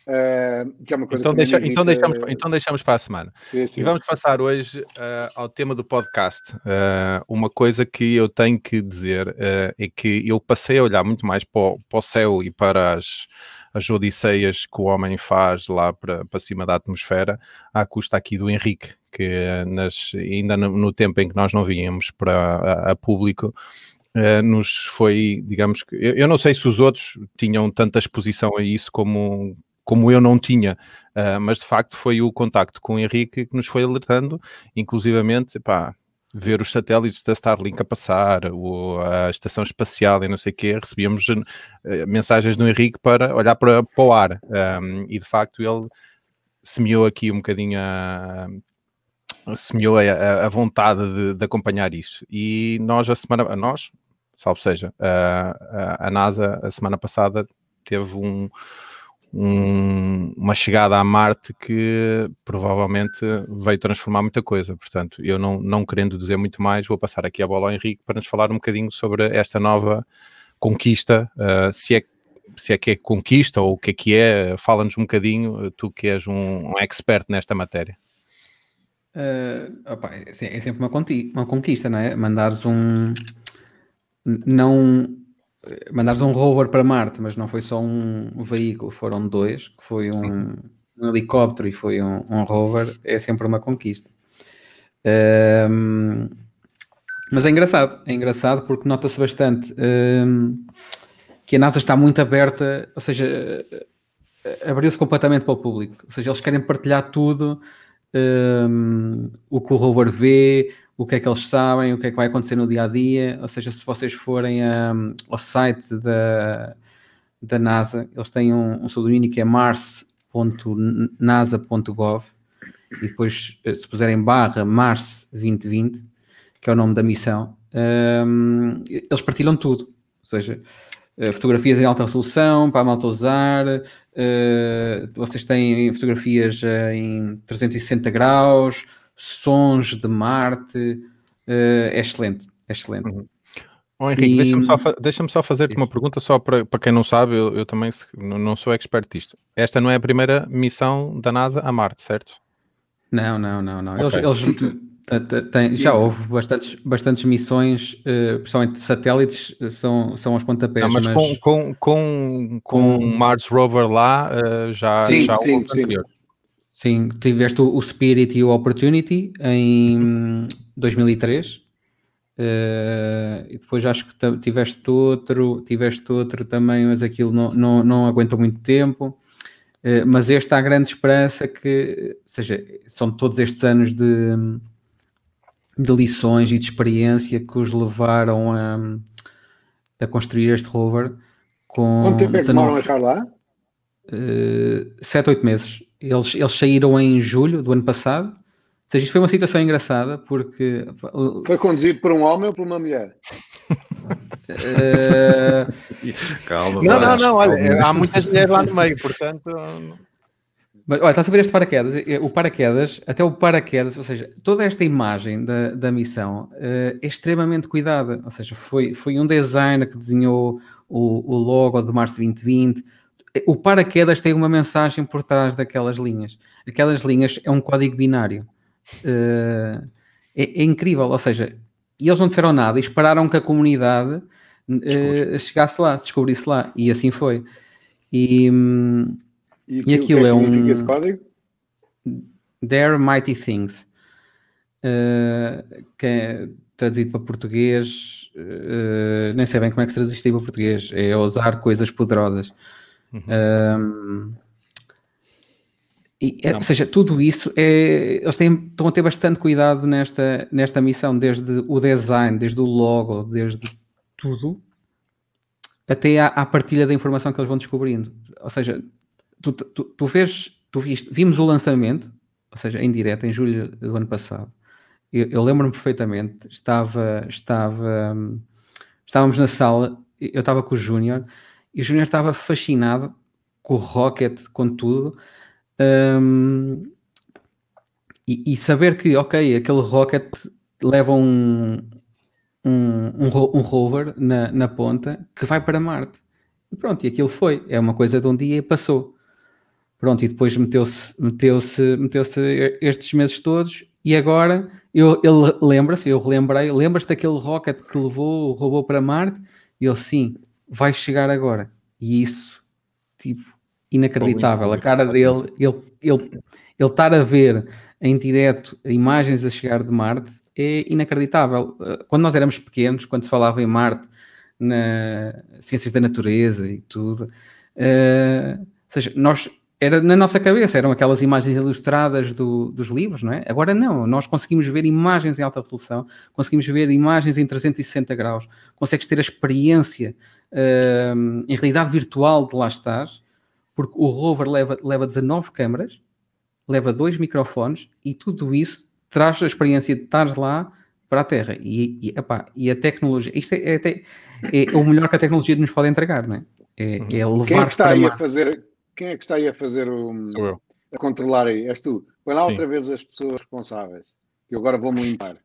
Uh, que é uma coisa então, deixa, então, deixamos, então deixamos para a semana. Sim, sim. E vamos passar hoje uh, ao tema do podcast. Uh, uma coisa que eu tenho que dizer é que eu passei a olhar muito mais para o, para o céu e para as, as odisseias que o homem faz lá para, para cima da atmosfera, à custa aqui do Henrique, que nas, ainda no, no tempo em que nós não vínhamos para a, a público, Uh, nos foi, digamos que, eu, eu, não sei se os outros tinham tanta exposição a isso como, como eu não tinha, uh, mas de facto foi o contacto com o Henrique que nos foi alertando, inclusivamente, pá, ver os satélites da Starlink a passar, o, a estação espacial e não sei o quê, recebíamos uh, mensagens do Henrique para olhar para, para o ar, um, e de facto ele semeou aqui um bocadinho a, semeou a, a vontade de, de, acompanhar isso, e nós a semana, nós, salvo seja, a, a NASA a semana passada teve um um, uma chegada a Marte que provavelmente veio transformar muita coisa. Portanto, eu não, não querendo dizer muito mais, vou passar aqui a bola ao Henrique para nos falar um bocadinho sobre esta nova conquista, uh, se é se é que é conquista ou o que é que é, fala-nos um bocadinho, tu que és um, um expert nesta matéria. Uh, opa, é, é sempre uma, uma conquista, não é? Mandares um. Não mandares um rover para Marte, mas não foi só um veículo, foram dois, que foi um, um helicóptero e foi um, um, rover, é sempre uma conquista. Um, mas é engraçado, é engraçado porque nota-se bastante que a NASA está muito aberta, ou seja, abriu-se completamente para o público, ou seja, eles querem partilhar tudo, o que o rover vê, o que é que eles sabem, o que é que vai acontecer no dia a dia. Ou seja, se vocês forem um, ao site da, da NASA, eles têm um, um pseudonimo que é mars.nasa.gov e depois, eh, se puserem barra Mars 2020, que é o nome da missão, um, eles partilham tudo. Ou seja, uh, fotografias em alta resolução para a malta usar, uh, vocês têm fotografias em 360 graus, sons de Marte, é excelente, é excelente. Uhum. Oh, Henrique, e... deixa-me só, deixa só fazer-te uma pergunta, só para, para quem não sabe, eu, eu também não sou expert disto. Esta não é a primeira missão da NASA a Marte, certo? Não, não, não, não. Okay. Eles, eles têm, já houve bastantes, bastantes missões, uh, principalmente satélites, eh, são, são as pontapés. Não, mas, mas... Com, com, com, com Mars Rover lá, uh, já, sim, já sim, houve sim. anterior. Sim, tiveste o, o Spirit e o Opportunity em 2003 Uh, e depois acho que tiveste outro, tiveste outro também, mas aquilo não, não, não aguentou muito tempo. Uh, mas este há grande esperança que, ou seja, são todos estes anos de, de lições e de experiência que os levaram a, a construir este rover. Com Quanto tempo é que demoram a chegar lá? Uh, 7, 8 meses. Eles, eles saíram em julho do ano passado seja, isto foi uma situação engraçada porque. Foi conduzido por um homem ou por uma mulher? <laughs> uh... Calma, não, não, não, olha, há muitas mulheres lá no meio, portanto. Mas, olha, estás a ver este paraquedas? O paraquedas, até o paraquedas, ou seja, toda esta imagem da, da missão uh, é extremamente cuidada. Ou seja, foi, foi um designer que desenhou o, o logo de março 2020. O paraquedas tem uma mensagem por trás daquelas linhas. Aquelas linhas é um código binário. Uh, é, é, incrível, ou seja, e eles não disseram nada e esperaram que a comunidade uh, chegasse lá, se descobrisse lá, e assim foi. E, e, e aquilo, é, é um. Esse código? Their Mighty Things, uh, que é traduzido para português, nem sei bem como é que se traduz isto para português, é usar coisas poderosas. Uhum. E, é, ou seja, tudo isso é, eles têm, estão a ter bastante cuidado nesta, nesta missão, desde o design, desde o logo, desde tudo, até à, à partilha da informação que eles vão descobrindo. Ou seja, tu, tu, tu vês, tu viste, vimos o lançamento, ou seja, em direto, em julho do ano passado. Eu, eu lembro-me perfeitamente, estava, estava, estávamos na sala, eu estava com o Júnior, e o Júnior estava fascinado com o Rocket, com tudo, um, e, e, saber que, ok, aquele rocket leva um, um, um, um rover na, na, ponta que vai para Marte. E pronto, e aquilo foi. É uma coisa de um dia e passou. Pronto, e depois meteu-se meteu-se meteu-se estes meses todos e agora eu, ele lembra-se, eu relembrei, lembras-te daquele rocket que levou robô para Marte? E ele, sim, vai chegar agora. E isso, tipo, inacreditável. A cara dele, ele, ele, ele estar a ver em direto imagens a chegar de Marte é inacreditável. Eh, quando nós éramos pequenos, quando se falava em Marte, na ciências da natureza e tudo, uh, ou seja, nós era na nossa cabeça, eram aquelas imagens ilustradas do, dos livros, não é? Agora não, nós conseguimos ver imagens em alta resolução, conseguimos ver imagens em 360 graus, consegues ter a experiência uh, em realidade virtual de lá estar porque o rover leva, leva 19 câmaras, leva dois microfones e tudo isso traz a experiência de estar lá para a Terra. E, e, epá, e a tecnologia, isto é, é, é, o melhor que a tecnologia nos pode entregar, não é? É, uhum. é levar quem é que está aí a fazer Quem é que está aí a fazer o. Sou eu. A controlar aí? És tu. Põe lá Sim. outra vez as pessoas responsáveis. Que eu agora vou-me limpar.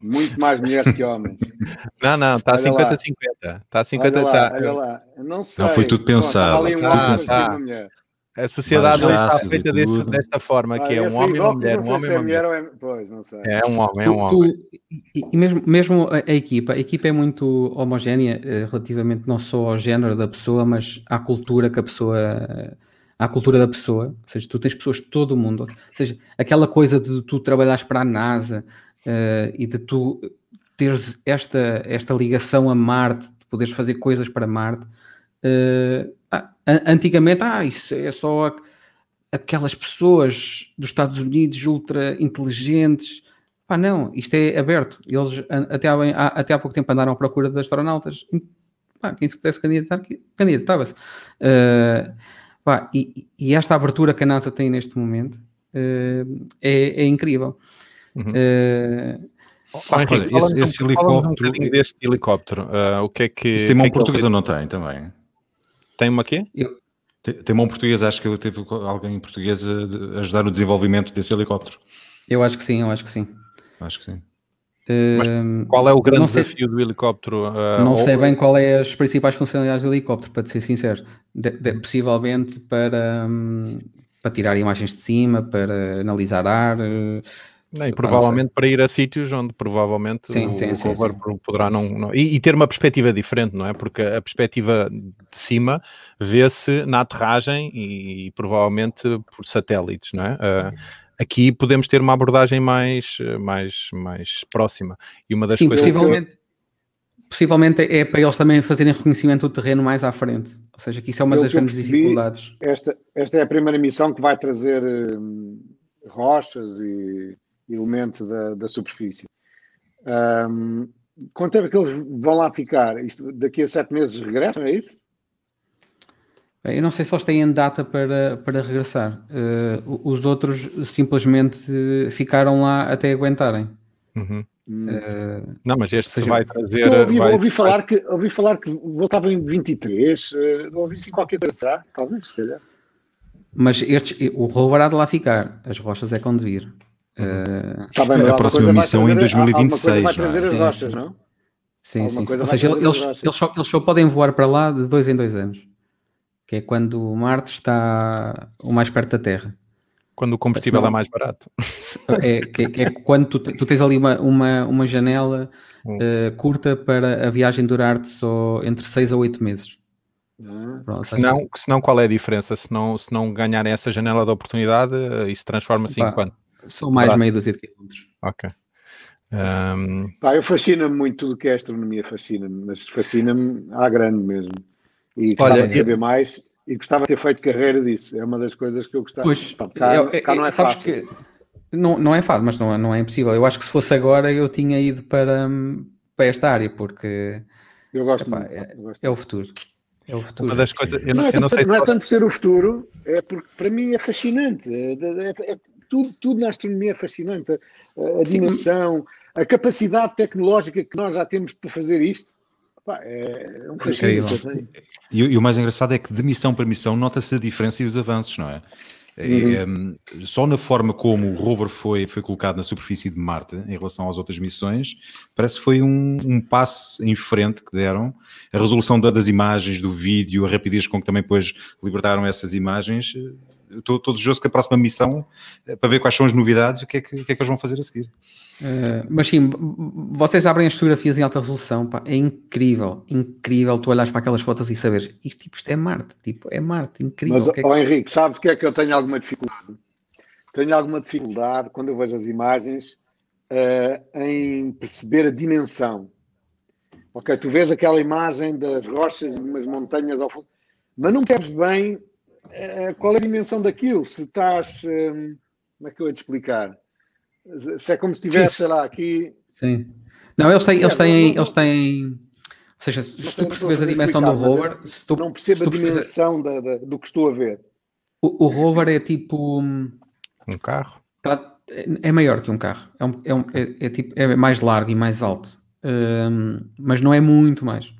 Muito mais mulheres que homens. <laughs> Não, não, está 50-50. Está 50 olha lá, tá, olha lá. Não sei. Não, foi tudo pensado. um tá, tá. A sociedade hoje está feita desse, desta forma, que ah, é um homem e uma mulher. Um homem é mulher ou é... Pois, não sei. É um homem, é um homem. e mesmo, mesmo a, a, equipa, a equipa é muito homogénea eh, relativamente não só ao género da pessoa, mas à cultura que a pessoa à cultura da pessoa, ou seja, tu tens pessoas de todo o mundo, ou seja, aquela coisa de tu trabalhares para a NASA, uh, e de tu teres esta, esta ligação a Marte, de poderes fazer coisas para Marte. Uh, antigamente, ah, isso é só aquelas pessoas dos Estados Unidos ultra inteligentes. Pá, não, isto é aberto. Eles até há, até há pouco tempo andaram à procura de astronautas. Pá, quem se pudesse candidatar, candidatava-se. Uh, e, e, esta abertura que a NASA tem neste momento uh, é, é incrível. Uhum. Uh, Henrique, olha, esse- esse um- fala-nos um helicóptero- helicóptero. ah, o que é que. Isso o tem mão é portuguesa, não tem também? Tem uma quê? Tem, tem mão portuguesa, acho que eu teve alguém em português a de- ajudar no desenvolvimento desse helicóptero. Eu acho que sim, eu acho que sim. Acho que sim. Hum, Qual é o grande sei- desafio do helicóptero? ah, Não ou- sei bem qual é as principais funcionalidades do helicóptero, para te ser sincero. De- de- possivelmente para, hum, para tirar imagens de cima, para analisar ar. eh, Não, e provavelmente para ir a sítios onde provavelmente Sim, o, sim, o sim, rover sim. poderá não. não- e, e ter uma perspectiva diferente, não é? Porque a perspectiva de cima vê-se na aterragem e, provavelmente por satélites, não é? Ah, aqui podemos ter uma abordagem mais, mais, mais próxima. E uma das Sim, coisas. possivelmente, possivelmente é para eles também fazerem reconhecimento do terreno mais à frente. Ou seja, que isso é uma Pelo das eu grandes percebi, dificuldades. Esta, esta é a primeira missão que vai trazer hum, rochas e elementos da, da superfície. Hum, quanto tempo é que eles vão lá ficar? Isto, daqui a sete meses regressam, é isso? Eu não sei se eles têm data para, para regressar. Eh, os outros simplesmente eh, ficaram lá até aguentarem. Uhum. Hum. Eh, Não, mas este seja, vai trazer. Eu ouvi, vai- ouvi falar que, ouvi falar que voltava em 23, uh, ouvi assim qualquer coisa, talvez, se calhar. mas estes, o rover há de lá ficar. As rochas é quando vir. Eh, Tá bem, A próxima missão em trazer- alguma coisa 2026, vai trazer não é? as Sim, rochas, sim. não? sim, Alguma sim. coisa Ou seja, eles, eles, só, eles só podem voar para lá de dois em dois anos. Que é quando Marte está o mais perto da Terra. Quando o combustível Senão- é mais barato. <laughs> É, que, que é quando tu, tu tens ali uma, uma, uma janela Hum. eh, curta para a viagem durar-te só entre 6 a 8 meses. Ah, Pronto, Se seja, não, se não, qual é a diferença? Se não, se não ganharem essa janela de oportunidade, eh, isso transforma-se em quanto? São mais Braço. meia dúzia de quilómetros. Ok. Ahm, Pá, eu fascina-me muito tudo o que é astronomia, fascina-me, mas fascina-me à grande mesmo. E gostava Olha, de saber mais e gostava de ter feito carreira disso. É uma das coisas que eu gostava. Pois, Pá, cá, eu- cá não é sabes fácil. que não, não é fácil, mas não, é- não é impossível. Eu acho que se fosse agora eu tinha ido para, para esta área, porque Eu gosto epá, muito. é, eu gosto é o futuro. É o futuro. uma das coisas, eu Não, não, é eu não tanto, sei não é tanto ser o futuro, é porque para mim é fascinante. É, é- é- tudo, tudo na astronomia é fascinante. A, a Sim. dimensão, a capacidade tecnológica que nós já temos para fazer isto. Pá, é um fascínio. E, o- e o mais engraçado é que de missão para missão nota-se a diferença e os avanços, não é? É, é, hum, só na forma como o rover foi, foi colocado na superfície de Marte em relação às outras missões, parece que foi um, um passo em frente que deram. A resolução da- das imagens, do vídeo, a rapidez com que também depois libertaram essas imagens. Estou estou desejoso que a próxima missão, eh, para ver quais são as novidades e o que é que, o que, é que eles vão fazer a seguir. Eh, mas sim, vocês abrem as fotografias em alta resolução, pá, é incrível, incrível tu olhares para aquelas fotos e saberes isto, tipo, isto é Marte, tipo, é Marte, incrível. Mas, o que é que- ó Henrique, sabes que é que eu tenho alguma dificuldade? Tenho alguma dificuldade quando eu vejo as imagens eh, em perceber a dimensão. Ok, tu vês aquela imagem das rochas e umas montanhas ao fundo, mas não percebes bem qual é a dimensão daquilo. Se estás. eh, como é que eu ia te explicar? Se é como se estivesse, sei lá, aqui. Sim. Não, eles têm, eles têm, eles têm. Ou seja, se tu a percebes a fazer dimensão do rover, se tu, Não se percebo tu a percebes- dimensão da- da- do que estou a ver. o, o rover é tipo. hum, um carro. tá- é é maior que um carro. É, um- é, um- é- é tipo, é mais largo e mais alto. Hum, mas não é muito mais.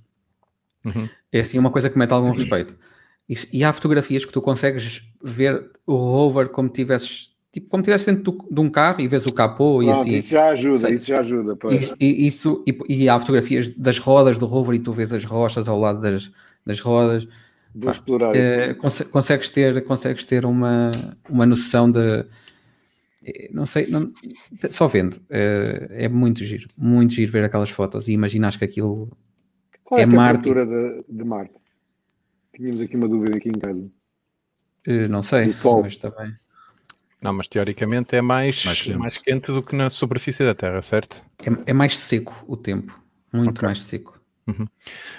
Uhum. É assim uma coisa que mete algum respeito. E, e há fotografias que tu consegues ver o rover como tivesses, tipo, como tivesses dentro do- de um carro e vês o capô e Pronto, assim. isso já ajuda, Sei. isso já ajuda. Pois. E, e isso, e, e há fotografias das rodas do rover e tu vês as rochas ao lado das, das rodas. Vou explorar isso. Eh, conse- consegues ter, consegues ter uma, uma noção de. eh, Não sei, não- só vendo. eh, é muito giro, muito giro ver aquelas fotos e imaginas que aquilo. Qual é, é a Marte. temperatura de, de Marte? Tínhamos aqui uma dúvida aqui em casa. eh, Não sei, Sol. mas também. Não, mas teoricamente é mais, Mais mais, quente. quente do que na superfície da Terra, certo? É, é mais seco o tempo, muito Ok. mais seco.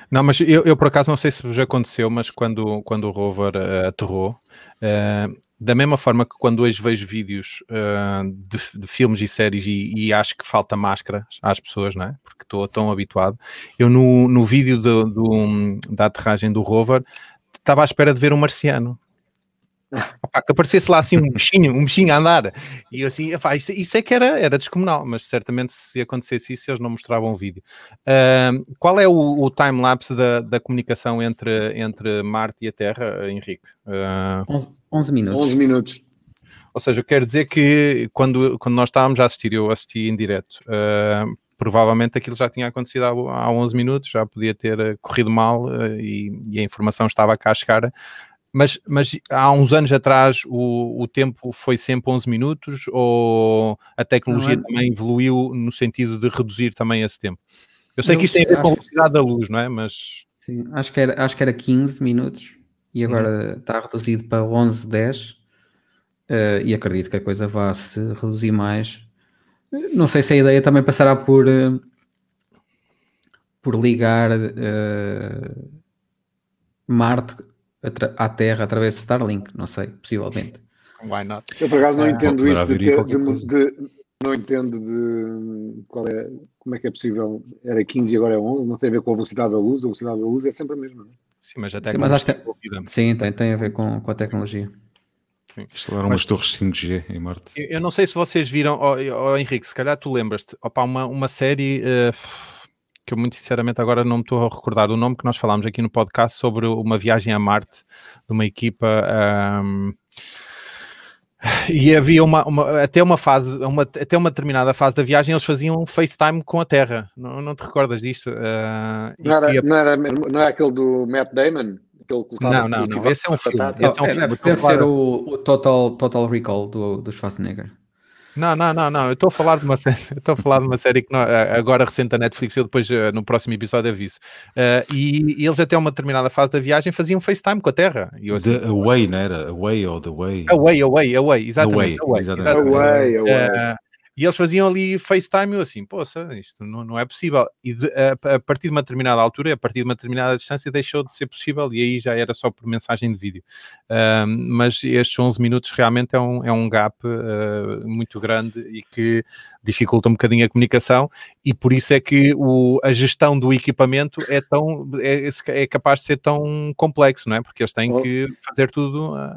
Não, mas eu, eu, por acaso não sei se vos aconteceu, mas quando, quando o rover eh, aterrou, eh, da mesma forma que quando hoje vejo vídeos eh, de, de filmes e séries e, e acho que falta máscara às pessoas, não é? Porque estou tão habituado, eu no, no vídeo do, do- da aterragem do rover estava à espera de ver um marciano. Opa, que aparecesse lá assim um bichinho, um bichinho a andar. E eu assim, opa, isso, isso, é que era, era descomunal, mas certamente se acontecesse isso, eles não mostravam o vídeo. Uh, qual é o, o time-lapse da, da comunicação entre, entre Marte e a Terra, Henrique? Uh... 11 minutos. 11 minutos. Ou seja, eu quero dizer que quando, quando nós estávamos a assistir, eu assisti em direto, uh, provavelmente aquilo já tinha acontecido há, há 11 minutos, já podia ter corrido mal uh, e, e, a informação estava cá a chegar mas, mas há uns anos atrás o, o tempo foi sempre 11 minutos ou a tecnologia não, é? também evoluiu no sentido de reduzir também esse tempo? Eu sei eu, que isto tem a ver com a velocidade da luz, não é? Mas... Sim, acho que era, acho que era 15 minutos e agora uhum. está reduzido para 11, 10 uh, e acredito que a coisa vá se reduzir mais. Não sei se a ideia também passará por, uh, por ligar uh, Marte à Terra através de Starlink, não sei, possivelmente. Why not? Eu por acaso não ah, entendo isso de, ter, de, de, não entendo de qual é, como é que é possível, era 15 e agora é 11, não tem a ver com a velocidade da luz, a velocidade da luz é sempre a mesma, não é? Sim, mas a tecnologia sim, tem, sim, tem, tem a ver com, com a tecnologia. Sim. Instalaram umas torres 5G em Marte. Eu, eu, não sei se vocês viram, oh, oh, Henrique, se calhar tu lembras-te, uma, uma série... Uh, que eu muito sinceramente agora não me estou a recordar o nome que nós falámos aqui no podcast sobre uma viagem a Marte de uma equipa. Um, e havia uma, uma, até uma fase, uma, até uma determinada fase da viagem, eles faziam FaceTime com a Terra. Não, não te recordas disto? Uh, não, era, não, era, não é aquele do Matt Damon? Não, não, não. Esse é um filme. Esse é um filme. Deve ser o, o, Total, Total Recall do, do Schwarzenegger. Não, não, não, não. Eu estou a falar de uma série, <laughs> estou a falar de uma série que não, agora recente da Netflix, eu depois eh, no próximo episódio aviso. Uh, e, e, eles até uma determinada fase da viagem faziam FaceTime com a Terra. E eu, assim, the Away, não era? Away ou The Way? Away, Away, Away, exatamente. Away, exatamente. Away, away. Uh, e eles faziam ali FaceTime eu assim, poça, isto não, não é possível. E de, a, a, partir de uma determinada altura, a partir de uma determinada distância, deixou de ser possível e aí já era só por mensagem de vídeo. Uh, mas estes 11 minutos realmente é um, é um gap uh, muito grande e que dificulta um bocadinho a comunicação e por isso é que o, a gestão do equipamento é, tão, é, é capaz de ser tão complexo, não é? Porque eles têm oh. que fazer tudo uh,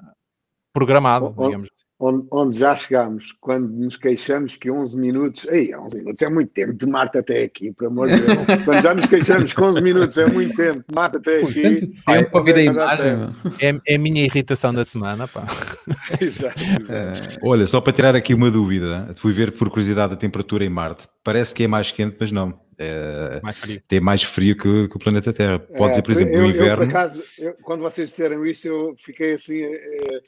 programado, oh, oh. digamos assim onde, onde, já chegámos, quando nos queixamos que 11 minutos, ei, 11 minutos é muito tempo, de Marte até aqui, por amor de Deus. <laughs> quando já nos queixamos que 11 minutos é muito tempo, de Marte até aqui. Tempo para ver a imagem. É, é a minha irritação da semana, pá. <laughs> <laughs> exato, exato. É. Olha, só para tirar aqui uma dúvida, fui ver por curiosidade a temperatura em Marte. Parece que é mais quente, mas não. É, mais frio. Tem mais frio que, que, o planeta Terra. Pode é, dizer, por exemplo, eu, no inverno. Eu, por acaso, eu, quando vocês disseram isso, eu fiquei assim. É,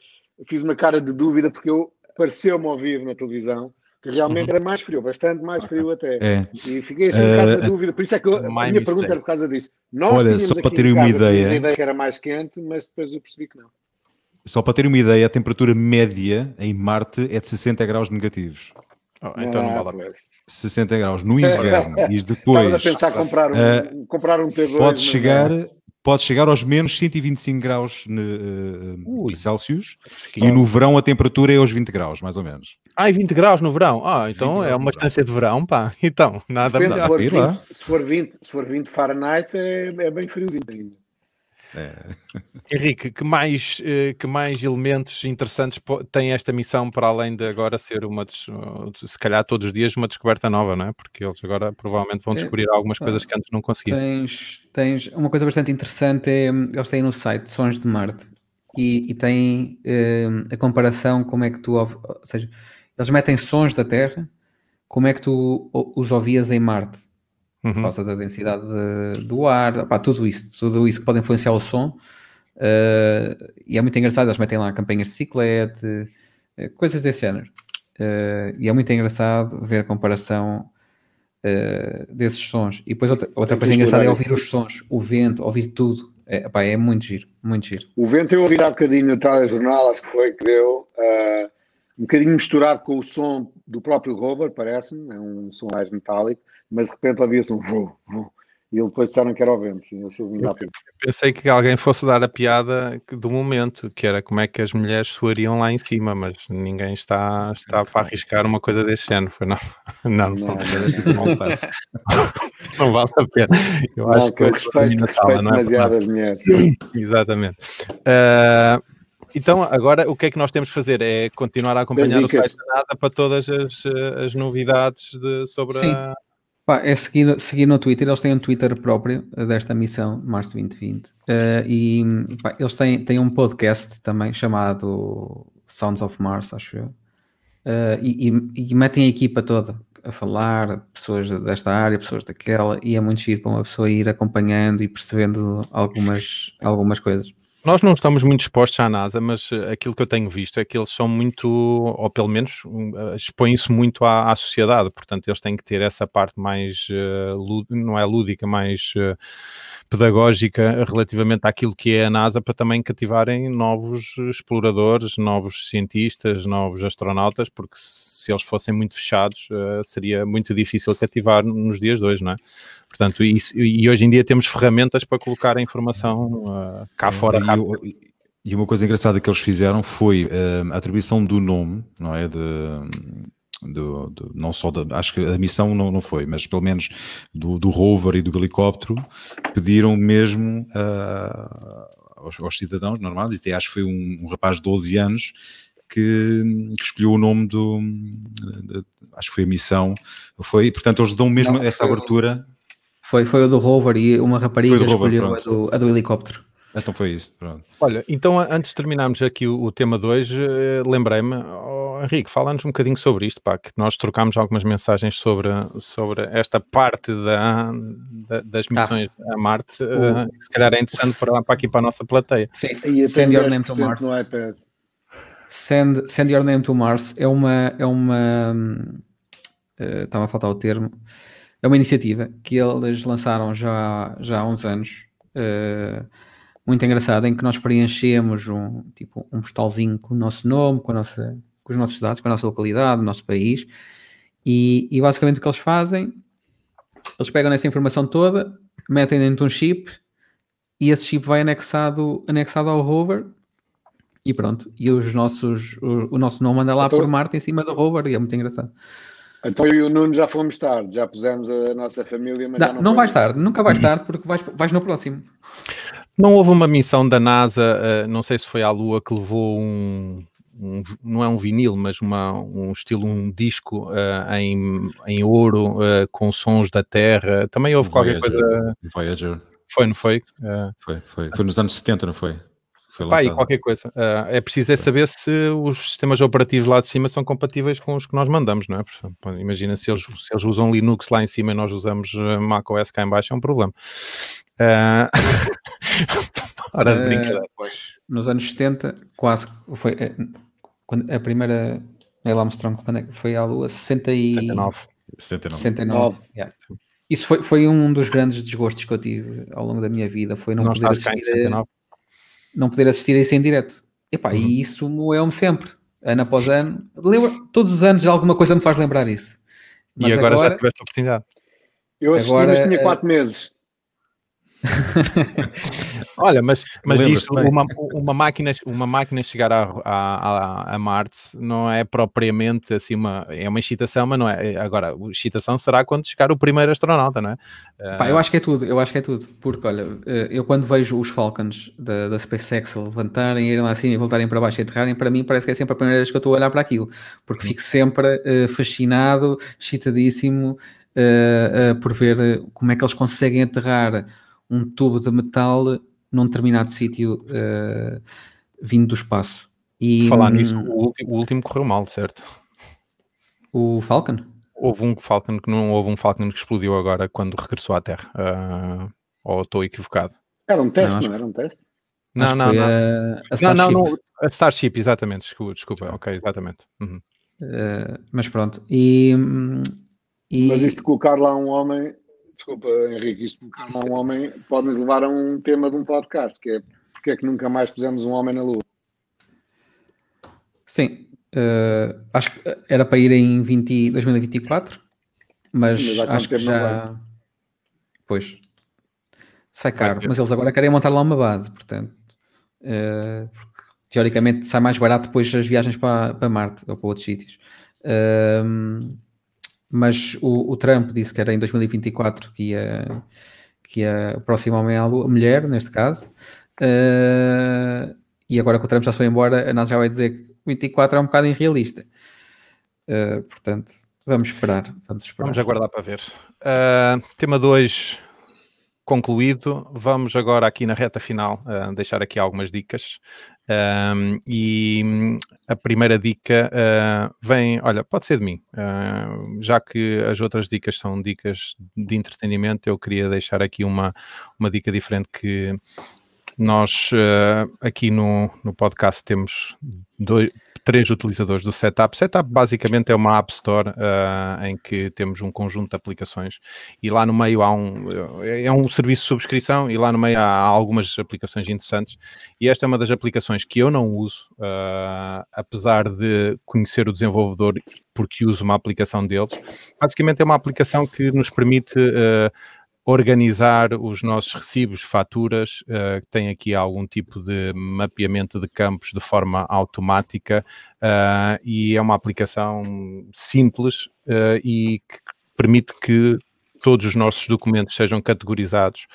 fiz uma cara de dúvida porque eu pareceu-me ouvir na televisão que realmente uhum. era mais frio, bastante mais frio até. É. E fiquei assim um bocado na uh, dúvida. Por isso é que eu, a minha mistake. pergunta era por causa disso. Nós Olha, só para ter uma ideia. a ideia que era mais quente, mas depois eu percebi que não. Só para ter uma ideia, a temperatura média em Marte é de 60 graus negativos. Oh, então não vale a pena. 60 graus no inverno. <laughs> e depois. Estavas a pensar comprar um, uh, comprar um T2. Pode chegar, pode chegar aos menos 125 graus uh, Celsius e no verão a temperatura é aos 20 graus, mais ou menos. Ah, e 20 graus no verão? Ah, então é uma estância de verão, pá. <laughs> Então, nada Depende, se, for 20, se, for 20, se for 20 Fahrenheit é, é bem friozinho ainda. É. Henrique, que mais, eh, que mais elementos interessantes tem esta missão para além de agora ser uma, se calhar todos os dias, uma descoberta nova, não é? Porque eles agora provavelmente vão é, descobrir algumas coisas que antes não conseguiam. Tens, tens uma coisa bastante interessante, é, eles têm no site Sons de Marte e, e têm eh, a comparação como é que tu, ou seja, eles metem sons da Terra, como é que tu os ouvias em Marte uhum. por causa da densidade de, do ar, pá, tudo isso, tudo isso que pode influenciar o som. Uh, e é muito engraçado, eles metem lá campanhas de ciclete, uh, coisas desse género. Uh, e é muito engraçado ver a comparação desses sons. E depois outra, outra coisa engraçada é ouvir os sons, o vento, ouvir tudo. É, pá, é muito giro, muito giro. O vento eu ouvi há bocadinho no telejornal, acho que foi que deu, um bocadinho misturado com o som do próprio rover, parece-me, é um som mais metálico mas de repente havia-se um e ele depois disseram que era o vento. Sim, eu pensei que alguém fosse dar a piada do momento, que era como é que as mulheres suariam lá em cima, mas ninguém está, está para arriscar uma coisa desse género. Foi, não, <laughs> não, não, não, não, <laughs> não vale a pena. Eu não, acho que eu respeito, respeito é demasiado as mulheres. <coughs> Exatamente. Uh, então, agora o que é que nós temos de fazer? É continuar a acompanhar o site da NASA para todas as, as novidades de, sobre Sim. a. Pá, é seguir, seguir no Twitter, eles têm um Twitter próprio eh, desta missão, março 2020, uh, e pá, eles têm, têm um podcast também chamado Sounds of Mars, acho eu, uh, e, e, e, metem a equipa toda a falar, pessoas desta área, pessoas daquela, e é muito giro para uma pessoa ir acompanhando e percebendo algumas, algumas coisas. Nós não estamos muito expostos à NASA, mas eh, aquilo que eu tenho visto é que eles são muito, ou pelo menos eh, expõem-se muito à, à, sociedade, portanto eles têm que ter essa parte mais, uh, não é lúdica, mais uh, pedagógica relativamente àquilo que é a NASA para também cativarem novos exploradores, novos cientistas, novos astronautas, porque se eles fossem muito fechados uh, seria muito difícil cativar nos dias de hoje, não é? Portanto, isso, e hoje em dia temos ferramentas para colocar a informação uh, cá fora. E, e, uma coisa engraçada que eles fizeram foi uh, a atribuição do nome, não é? De, do, do, não só da, acho que a missão não, não foi, mas pelo menos do, do rover e do helicóptero pediram mesmo uh, aos, aos, cidadãos normais, e até acho que foi um, um rapaz de 12 anos que, que, escolheu o nome do de, acho que foi a missão foi, portanto eles dão mesmo não, essa abertura. Foi, foi o do rover e uma rapariga escolheu a do, a do helicóptero então foi isso, pronto. Olha, então antes de terminarmos aqui o, o tema 2, eh, lembrei-me, oh, Henrique, fala-nos um bocadinho sobre isto, pá, que nós trocámos algumas mensagens sobre, sobre esta parte da, da das ah. missões ah, a Marte, uh, se calhar é interessante para, para aqui para a nossa plateia. Sim, e send your name to Mars. Send, send your name to Mars é uma, é uma uh, estava a faltar o termo, é uma iniciativa que eles lançaram já, já há uns anos, uh, muito engraçada, em que nós preenchemos um, tipo, um postalzinho com o nosso nome, com, a nossa, com os nossos dados, com a nossa localidade, o nosso país, e, e basicamente o que eles fazem, eles pegam nessa informação toda, metem dentro de um chip, e esse chip vai anexado, anexado ao rover, e pronto, e os nossos, o, o nosso nome anda lá então, por Marte em cima do rover, e é muito engraçado. Então eu e o Nuno já fomos tarde, já pusemos a nossa família, mas não, não, não vais tarde, nunca vais tarde, porque vais, vais no próximo. Não houve uma missão da NASA, uh, não sei se foi à Lua, que levou um, um não é um vinil, mas uma, um estilo, um disco uh, em, em ouro uh, com sons da Terra. Também houve Voyager. qualquer coisa. Voyager. Foi, não foi? Foi, foi. Foi nos anos 70, não foi? Foi Pá, e qualquer coisa. Uh, é preciso é saber se os sistemas operativos lá de cima são compatíveis com os que nós mandamos, não é? imagina se eles, se eles usam Linux lá em cima e nós usamos Mac OS cá em baixo, é um problema. <laughs> Uh... Hora de brincadeira. Pois, nos anos 70, quase foi eh, quando a primeira Neil Armstrong quando é, foi à Lua, 60 e... 69. 69. 69. Yeah. Isso foi, foi um dos grandes desgostos que eu tive ao longo da minha vida, foi não, não poder assistir a, não poder assistir a isso em direto. Epá, uhum. E isso moeu-me sempre, ano após ano. Lembro, todos os anos alguma coisa me faz lembrar isso. Mas e agora, agora já tiveste a oportunidade. Eu assisti, agora, mas tinha 4 meses. <laughs> Olha, mas, mas isto, uma, uma, máquina, uma máquina chegar a, a, a, Marte não é propriamente assim uma, é uma excitação, mas não é. Agora, a excitação será quando chegar o primeiro astronauta, não é? Pá, eu acho que é tudo, eu acho que é tudo, porque olha, eh, eu quando vejo os Falcons da, da SpaceX levantarem, irem lá acima e voltarem para baixo e aterrarem, para mim parece que é sempre a primeira vez que eu estou a olhar para aquilo, porque fico sempre uh, fascinado, excitadíssimo uh, uh, por ver como é que eles conseguem aterrar um tubo de metal num determinado sítio uh, vindo do espaço. E, Falar hum, nisso, o último, o último, correu mal, certo? O Falcon? Houve um Falcon que não houve um Falcon que explodiu agora quando regressou à Terra. Uh, ou estou equivocado? Era um teste, não, não era um teste? Não, não, não. A, a Starship. não, não, a Starship, exatamente, desculpa, desculpa, ok, exatamente. Uhum. Uh, mas pronto, e, hum, e... Mas isto de colocar lá um homem desculpa, Henrique, isto de um homem pode nos levar a um tema de um podcast, que é porque é que nunca mais pusemos um homem na Lua. Sim, uh, acho que era para ir em 20, 2024, mas, mas acho que já. Pois. Sai caro, mas eles agora querem montar lá uma base, portanto. Uh, porque, teoricamente sai mais barato depois as viagens para, para Marte ou para outros sítios. Uh, mas o, o, Trump disse que era em 2024 que ia, que ia à lua, mulher neste caso, uh, e agora que o Trump já foi embora, a NASA já vai dizer que 24 é um bocado irrealista. Uh, portanto, vamos esperar, vamos esperar. Vamos aguardar para ver. Uh, tema 2 concluído. Vamos agora aqui na reta final deixar aqui algumas dicas. Um, e a primeira dica uh, vem, olha, pode ser de mim, uh, já que as outras dicas são dicas de entretenimento, eu queria deixar aqui uma, uma dica diferente que nós uh, aqui no, no podcast temos dois, três utilizadores do Setup. Setup basicamente é uma App Store uh, em que temos um conjunto de aplicações e lá no meio há um é, é um serviço de subscrição e lá no meio há algumas aplicações interessantes e esta é uma das aplicações que eu não uso, uh, apesar de conhecer o desenvolvedor porque uso uma aplicação deles. Basicamente é uma aplicação que nos permite uh, organizar os nossos recibos, faturas, uh, tem aqui algum tipo de mapeamento de campos de forma automática uh, e é uma aplicação simples uh, e que permite que todos os nossos documentos sejam categorizados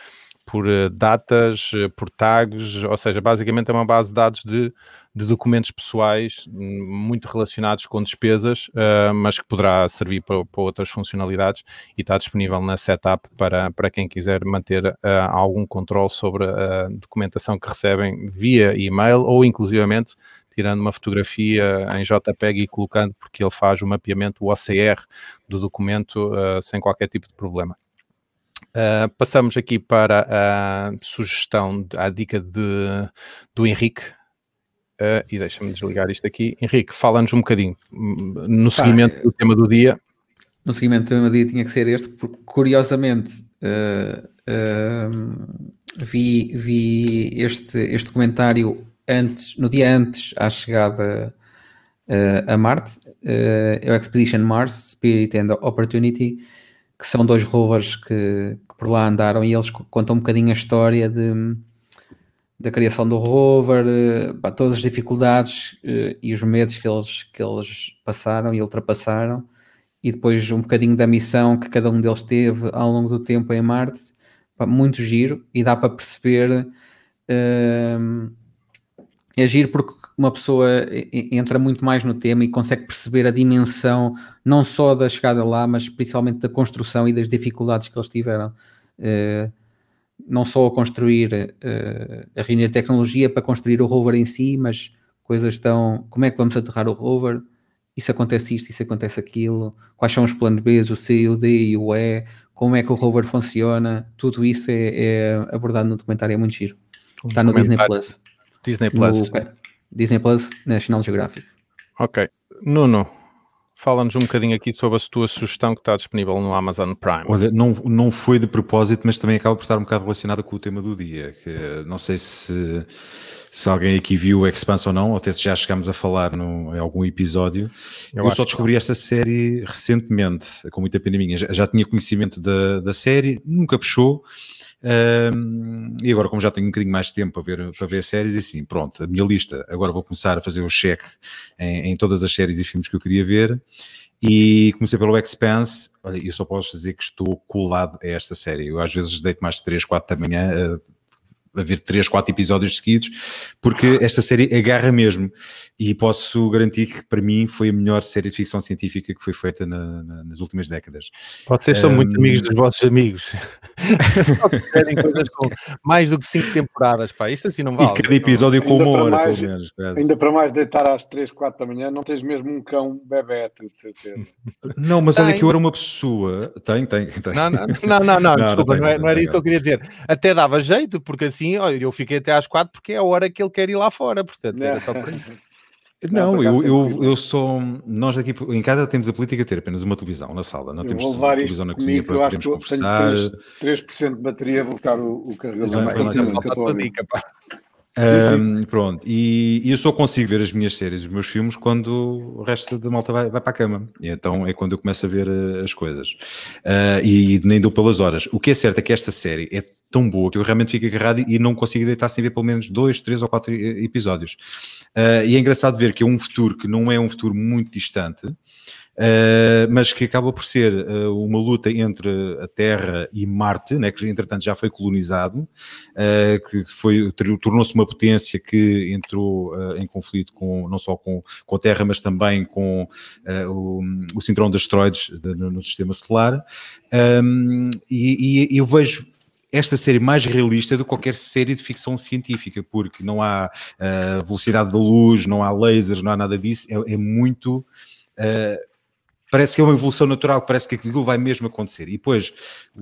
por uh, datas, uh, por tags, ou seja, basicamente é uma base de dados de, de documentos pessoais hum, muito relacionados com despesas, uh, mas que poderá servir para, para, outras funcionalidades e está disponível na setup para, para quem quiser manter algum controle sobre a documentação que recebem via e-mail ou inclusivamente tirando uma fotografia em JPEG e colocando, porque ele faz o mapeamento, o OCR do documento sem qualquer tipo de problema. Uh, passamos aqui para a sugestão, a dica de, do Henrique. Uh, e deixa-me desligar isto aqui. Henrique, fala-nos um bocadinho hum, no seguimento do tema do dia. No seguimento do tema do dia tinha que ser este, porque curiosamente uh, vi, vi este, este comentário antes, no dia antes à chegada a Marte, é o Expedition Mars, Spirit and Opportunity, que são dois rovers que, por lá andaram e eles contam um bocadinho a história de, da criação do rover, eh, pá, todas as dificuldades eh, e os medos que eles, que eles passaram e ultrapassaram, e depois um bocadinho da missão que cada um deles teve ao longo do tempo em Marte, pá, muito giro, e dá para perceber. Uh, é giro porque uma pessoa entra muito mais no tema e consegue perceber a dimensão não só da chegada lá, mas principalmente da construção e das dificuldades que eles tiveram. Uh, não só a construir, uh, a reunir tecnologia para construir o rover em si, mas coisas tão. Como é que vamos aterrar o rover? Isso acontece isto, isso acontece aquilo. Quais são os planos B, o C, o D e o E? Como é que o rover funciona? Tudo isso é, é abordado no documentário, é muito giro. Está no Disney Plus. Disney Plus. No, Disney Plus, National Geographic. Ok. Nuno, fala-nos um bocadinho aqui sobre a tua sugestão que está disponível no Amazon Prime. Olha, não, não foi de propósito, mas também acaba por estar um bocado relacionada com o tema do dia. Que não sei se, se alguém aqui viu o Expanse ou não, ou até se já chegámos a falar no, em algum episódio. Eu, Eu só descobri esta série recentemente, com muita pena minha. Já, já tinha conhecimento da, da série, nunca puxou. Um, e agora, como já tenho um bocadinho mais de tempo para ver, para ver séries, e assim, pronto, a minha lista, agora vou começar a fazer o check em, em todas as séries e filmes que eu queria ver. E comecei pelo Expanse. Olha, eu só posso dizer que estou colado a esta série. Eu às vezes deito mais de 3, 4 da manhã a ver 3, 4 episódios seguidos, porque esta série agarra mesmo. E posso garantir que para mim foi a melhor série de ficção científica que foi feita na, na, nas últimas décadas. Vocês são um, muito amigos dos vossos amigos. <laughs> Só querem coisas com mais do que 5 temporadas, pá. Isto assim não vale. E cada episódio com uma hora, mais, pelo menos. Ainda para mais deitar às 3, 4 da manhã, não tens mesmo um cão bebê, tu, de certeza. <laughs> Não, mas tem. olha que eu era uma pessoa. Tem, tem. tem. Não, não, não, não, não, <laughs> desculpa, não, não, não era isso que eu queria dizer. Até dava jeito, porque assim, olha, eu fiquei até às 4 porque é a hora que ele quer ir lá fora, portanto, era só por isso. <laughs> Não, eu, eu, eu sou. Nós aqui em casa temos a política de ter apenas uma televisão na sala, não eu temos televisão na cozinha para podermos conversar. 3%, 3 de bateria, vou buscar o, o carregador. Pronto, e, e, eu só consigo ver as minhas séries, os meus filmes, quando o resto da malta vai, vai para a cama. E então é quando eu começo a ver uh, as coisas. Uh, e nem dou pelas horas. O que é certo é que esta série é tão boa que eu realmente fico agarrado e não consigo deitar sem ver pelo menos dois, três ou quatro episódios. Uh, e é engraçado ver que é um futuro que não é um futuro muito distante. Uh, mas que acaba por ser uh, uma luta entre a Terra e Marte, né, que entretanto já foi colonizado, uh, que foi, tornou-se uma potência que entrou em conflito com, não só com, com a Terra, mas também com o, o cinturão de asteroides no, no sistema solar. Um, e, e eu vejo esta série mais realista do que qualquer série de ficção científica, porque não há uh, velocidade da luz, não há lasers, não há nada disso, é, é muito. Uh, parece que é uma evolução natural, parece que aquilo vai mesmo acontecer. E depois,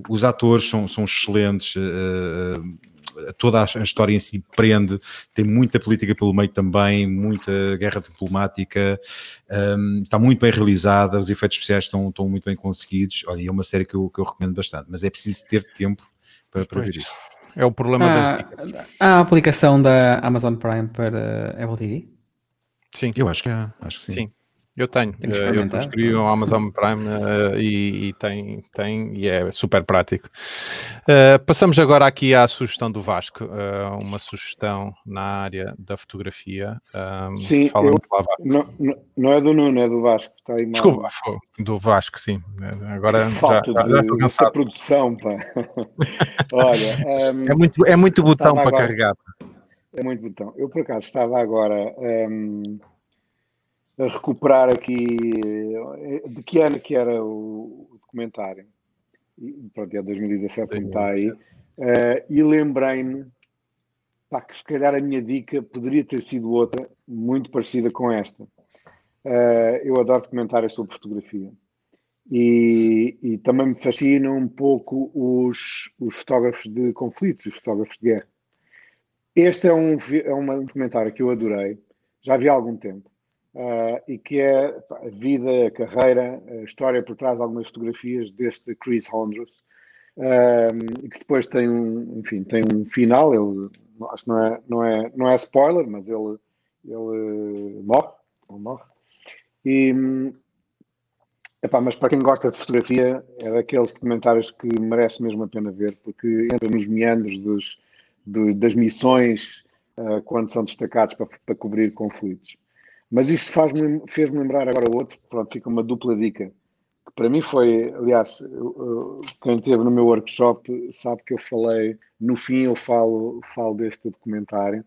os atores são, são excelentes, uh, toda a história em si prende, tem muita política pelo meio também, muita guerra diplomática, um, está muito bem realizada, os efeitos especiais estão, estão muito bem conseguidos. Olha, é uma série que eu, que eu recomendo bastante, mas é preciso ter tempo para, para ver isso. É o problema ah, das dicas. Há a aplicação da Amazon Prime para Apple TV? Sim. Eu acho que há, acho que sim. sim. Eu tenho, uh, eu subscrevi o Amazon Prime uh, e, e, tem, tem, e é super prático. Uh, passamos agora aqui à sugestão do Vasco, uma sugestão na área da fotografia. Um, sim, eu, não, não, é do Nuno, é do Vasco. Está aí Desculpa, do Vasco, sim. Agora Falta já, já, já estou produção, pá. <laughs> Olha, um, é muito, é muito botão para agora, carregar. É muito botão. Eu, por acaso, estava agora... Um, a recuperar aqui eh, de que ano que era o, documentário. pronto, é 2017 como está aí. Uh, e lembrei-me que se calhar a minha dica poderia ter sido outra, muito parecida com esta. Uh, eu adoro documentários sobre fotografia. E, e, também me fascinam um pouco os, os fotógrafos de conflitos, os fotógrafos de guerra. Este é um, é um documentário que eu adorei, já vi há algum tempo uh, e que é a vida, a carreira, a história por trás de algumas fotografias deste Chris Hondros, e que depois tem um, enfim, tem um final, ele, acho que não é, não é, não é spoiler, mas ele, ele morre, ele morre. E, epá, mas para quem gosta de fotografia, é daqueles documentários que merece mesmo a pena ver, porque entra nos meandros dos, do, das missões uh, quando são destacados para, para cobrir conflitos. Mas isso fez-me lembrar agora outro, pronto, fica uma dupla dica. Que para mim foi, aliás, quem esteve no meu workshop sabe que eu falei, no fim eu falo, falo deste documentário,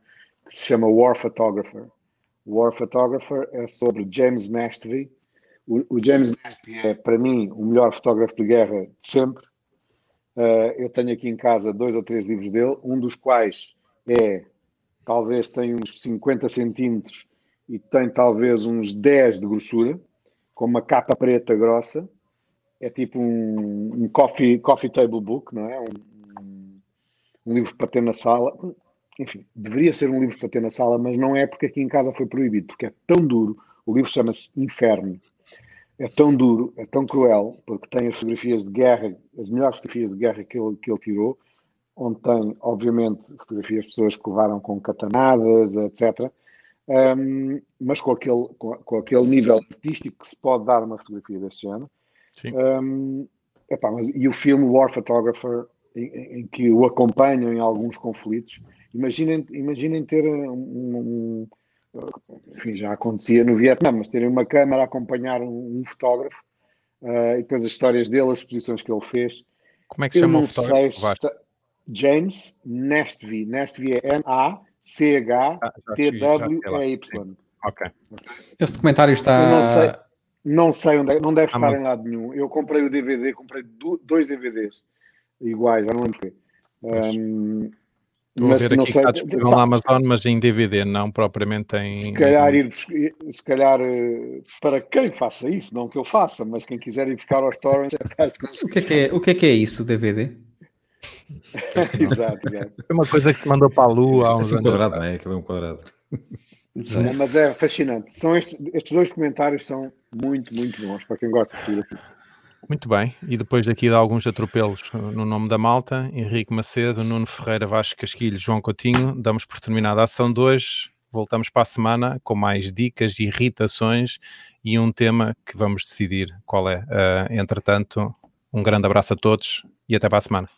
que se chama War Photographer. War Photographer é sobre James Nastby. O, o James Nastby é, para mim, o melhor fotógrafo de guerra de sempre. Uh, eu tenho aqui em casa dois ou três livros dele, um dos quais é, talvez tenha uns 50 centímetros e tem talvez uns 10 de grossura, com uma capa preta grossa. É tipo um, um coffee, coffee table book, não é? Um, um, livro para ter na sala. Enfim, deveria ser um livro para ter na sala, mas não é porque aqui em casa foi proibido, porque é tão duro. O livro chama-se Inferno. É tão duro, é tão cruel, porque tem as fotografias de guerra, as melhores fotografias de guerra que ele, que ele tirou, onde tem, obviamente, fotografias de pessoas que levaram com catanadas, etc um, mas com aquele, com, com, aquele nível artístico que se pode dar uma fotografia desse género. Um, epá, mas, e o filme War Photographer, em, em, que o acompanham em alguns conflitos, imaginem, imaginem ter um, um, enfim, já acontecia no Vietnã, mas terem uma câmara a acompanhar um, um fotógrafo uh, e depois as histórias dele, as exposições que ele fez. Como é que se chama o fotógrafo? James Nestvy. Nestvy é N-A C-H-T-W-E-Y. Ok. Esse documentário está. Eu não sei, não sei onde é, não deve ah, estar em lado nenhum. Eu comprei o DVD, comprei dois DVDs iguais, já não lembro porquê. Um, Estou mas a ver aqui sei, está disponível na Amazon, mas em DVD, não propriamente em. Se calhar, ir, se calhar eh, para quem faça isso, não que eu faça, mas quem quiser ir buscar aos torrents é capaz de conseguir. O que é, que é, o que é, que é isso, DVD? <laughs> exato, é. uma coisa que se mandou para a Lua há uns é um quadrado, não é? Aquilo é um quadrado. Não, mas é fascinante. São estes, estes dois comentários são muito, muito bons para quem gosta de fotografia. Muito bem, e depois daqui de alguns atropelos no nome da malta, Henrique Macedo, Nuno Ferreira, Vasco Casquilho, João Coutinho, damos por terminada a ação de hoje. Voltamos para a semana com mais dicas, irritações e um tema que vamos decidir qual é. Uh, entretanto, um grande abraço a todos e até para a semana.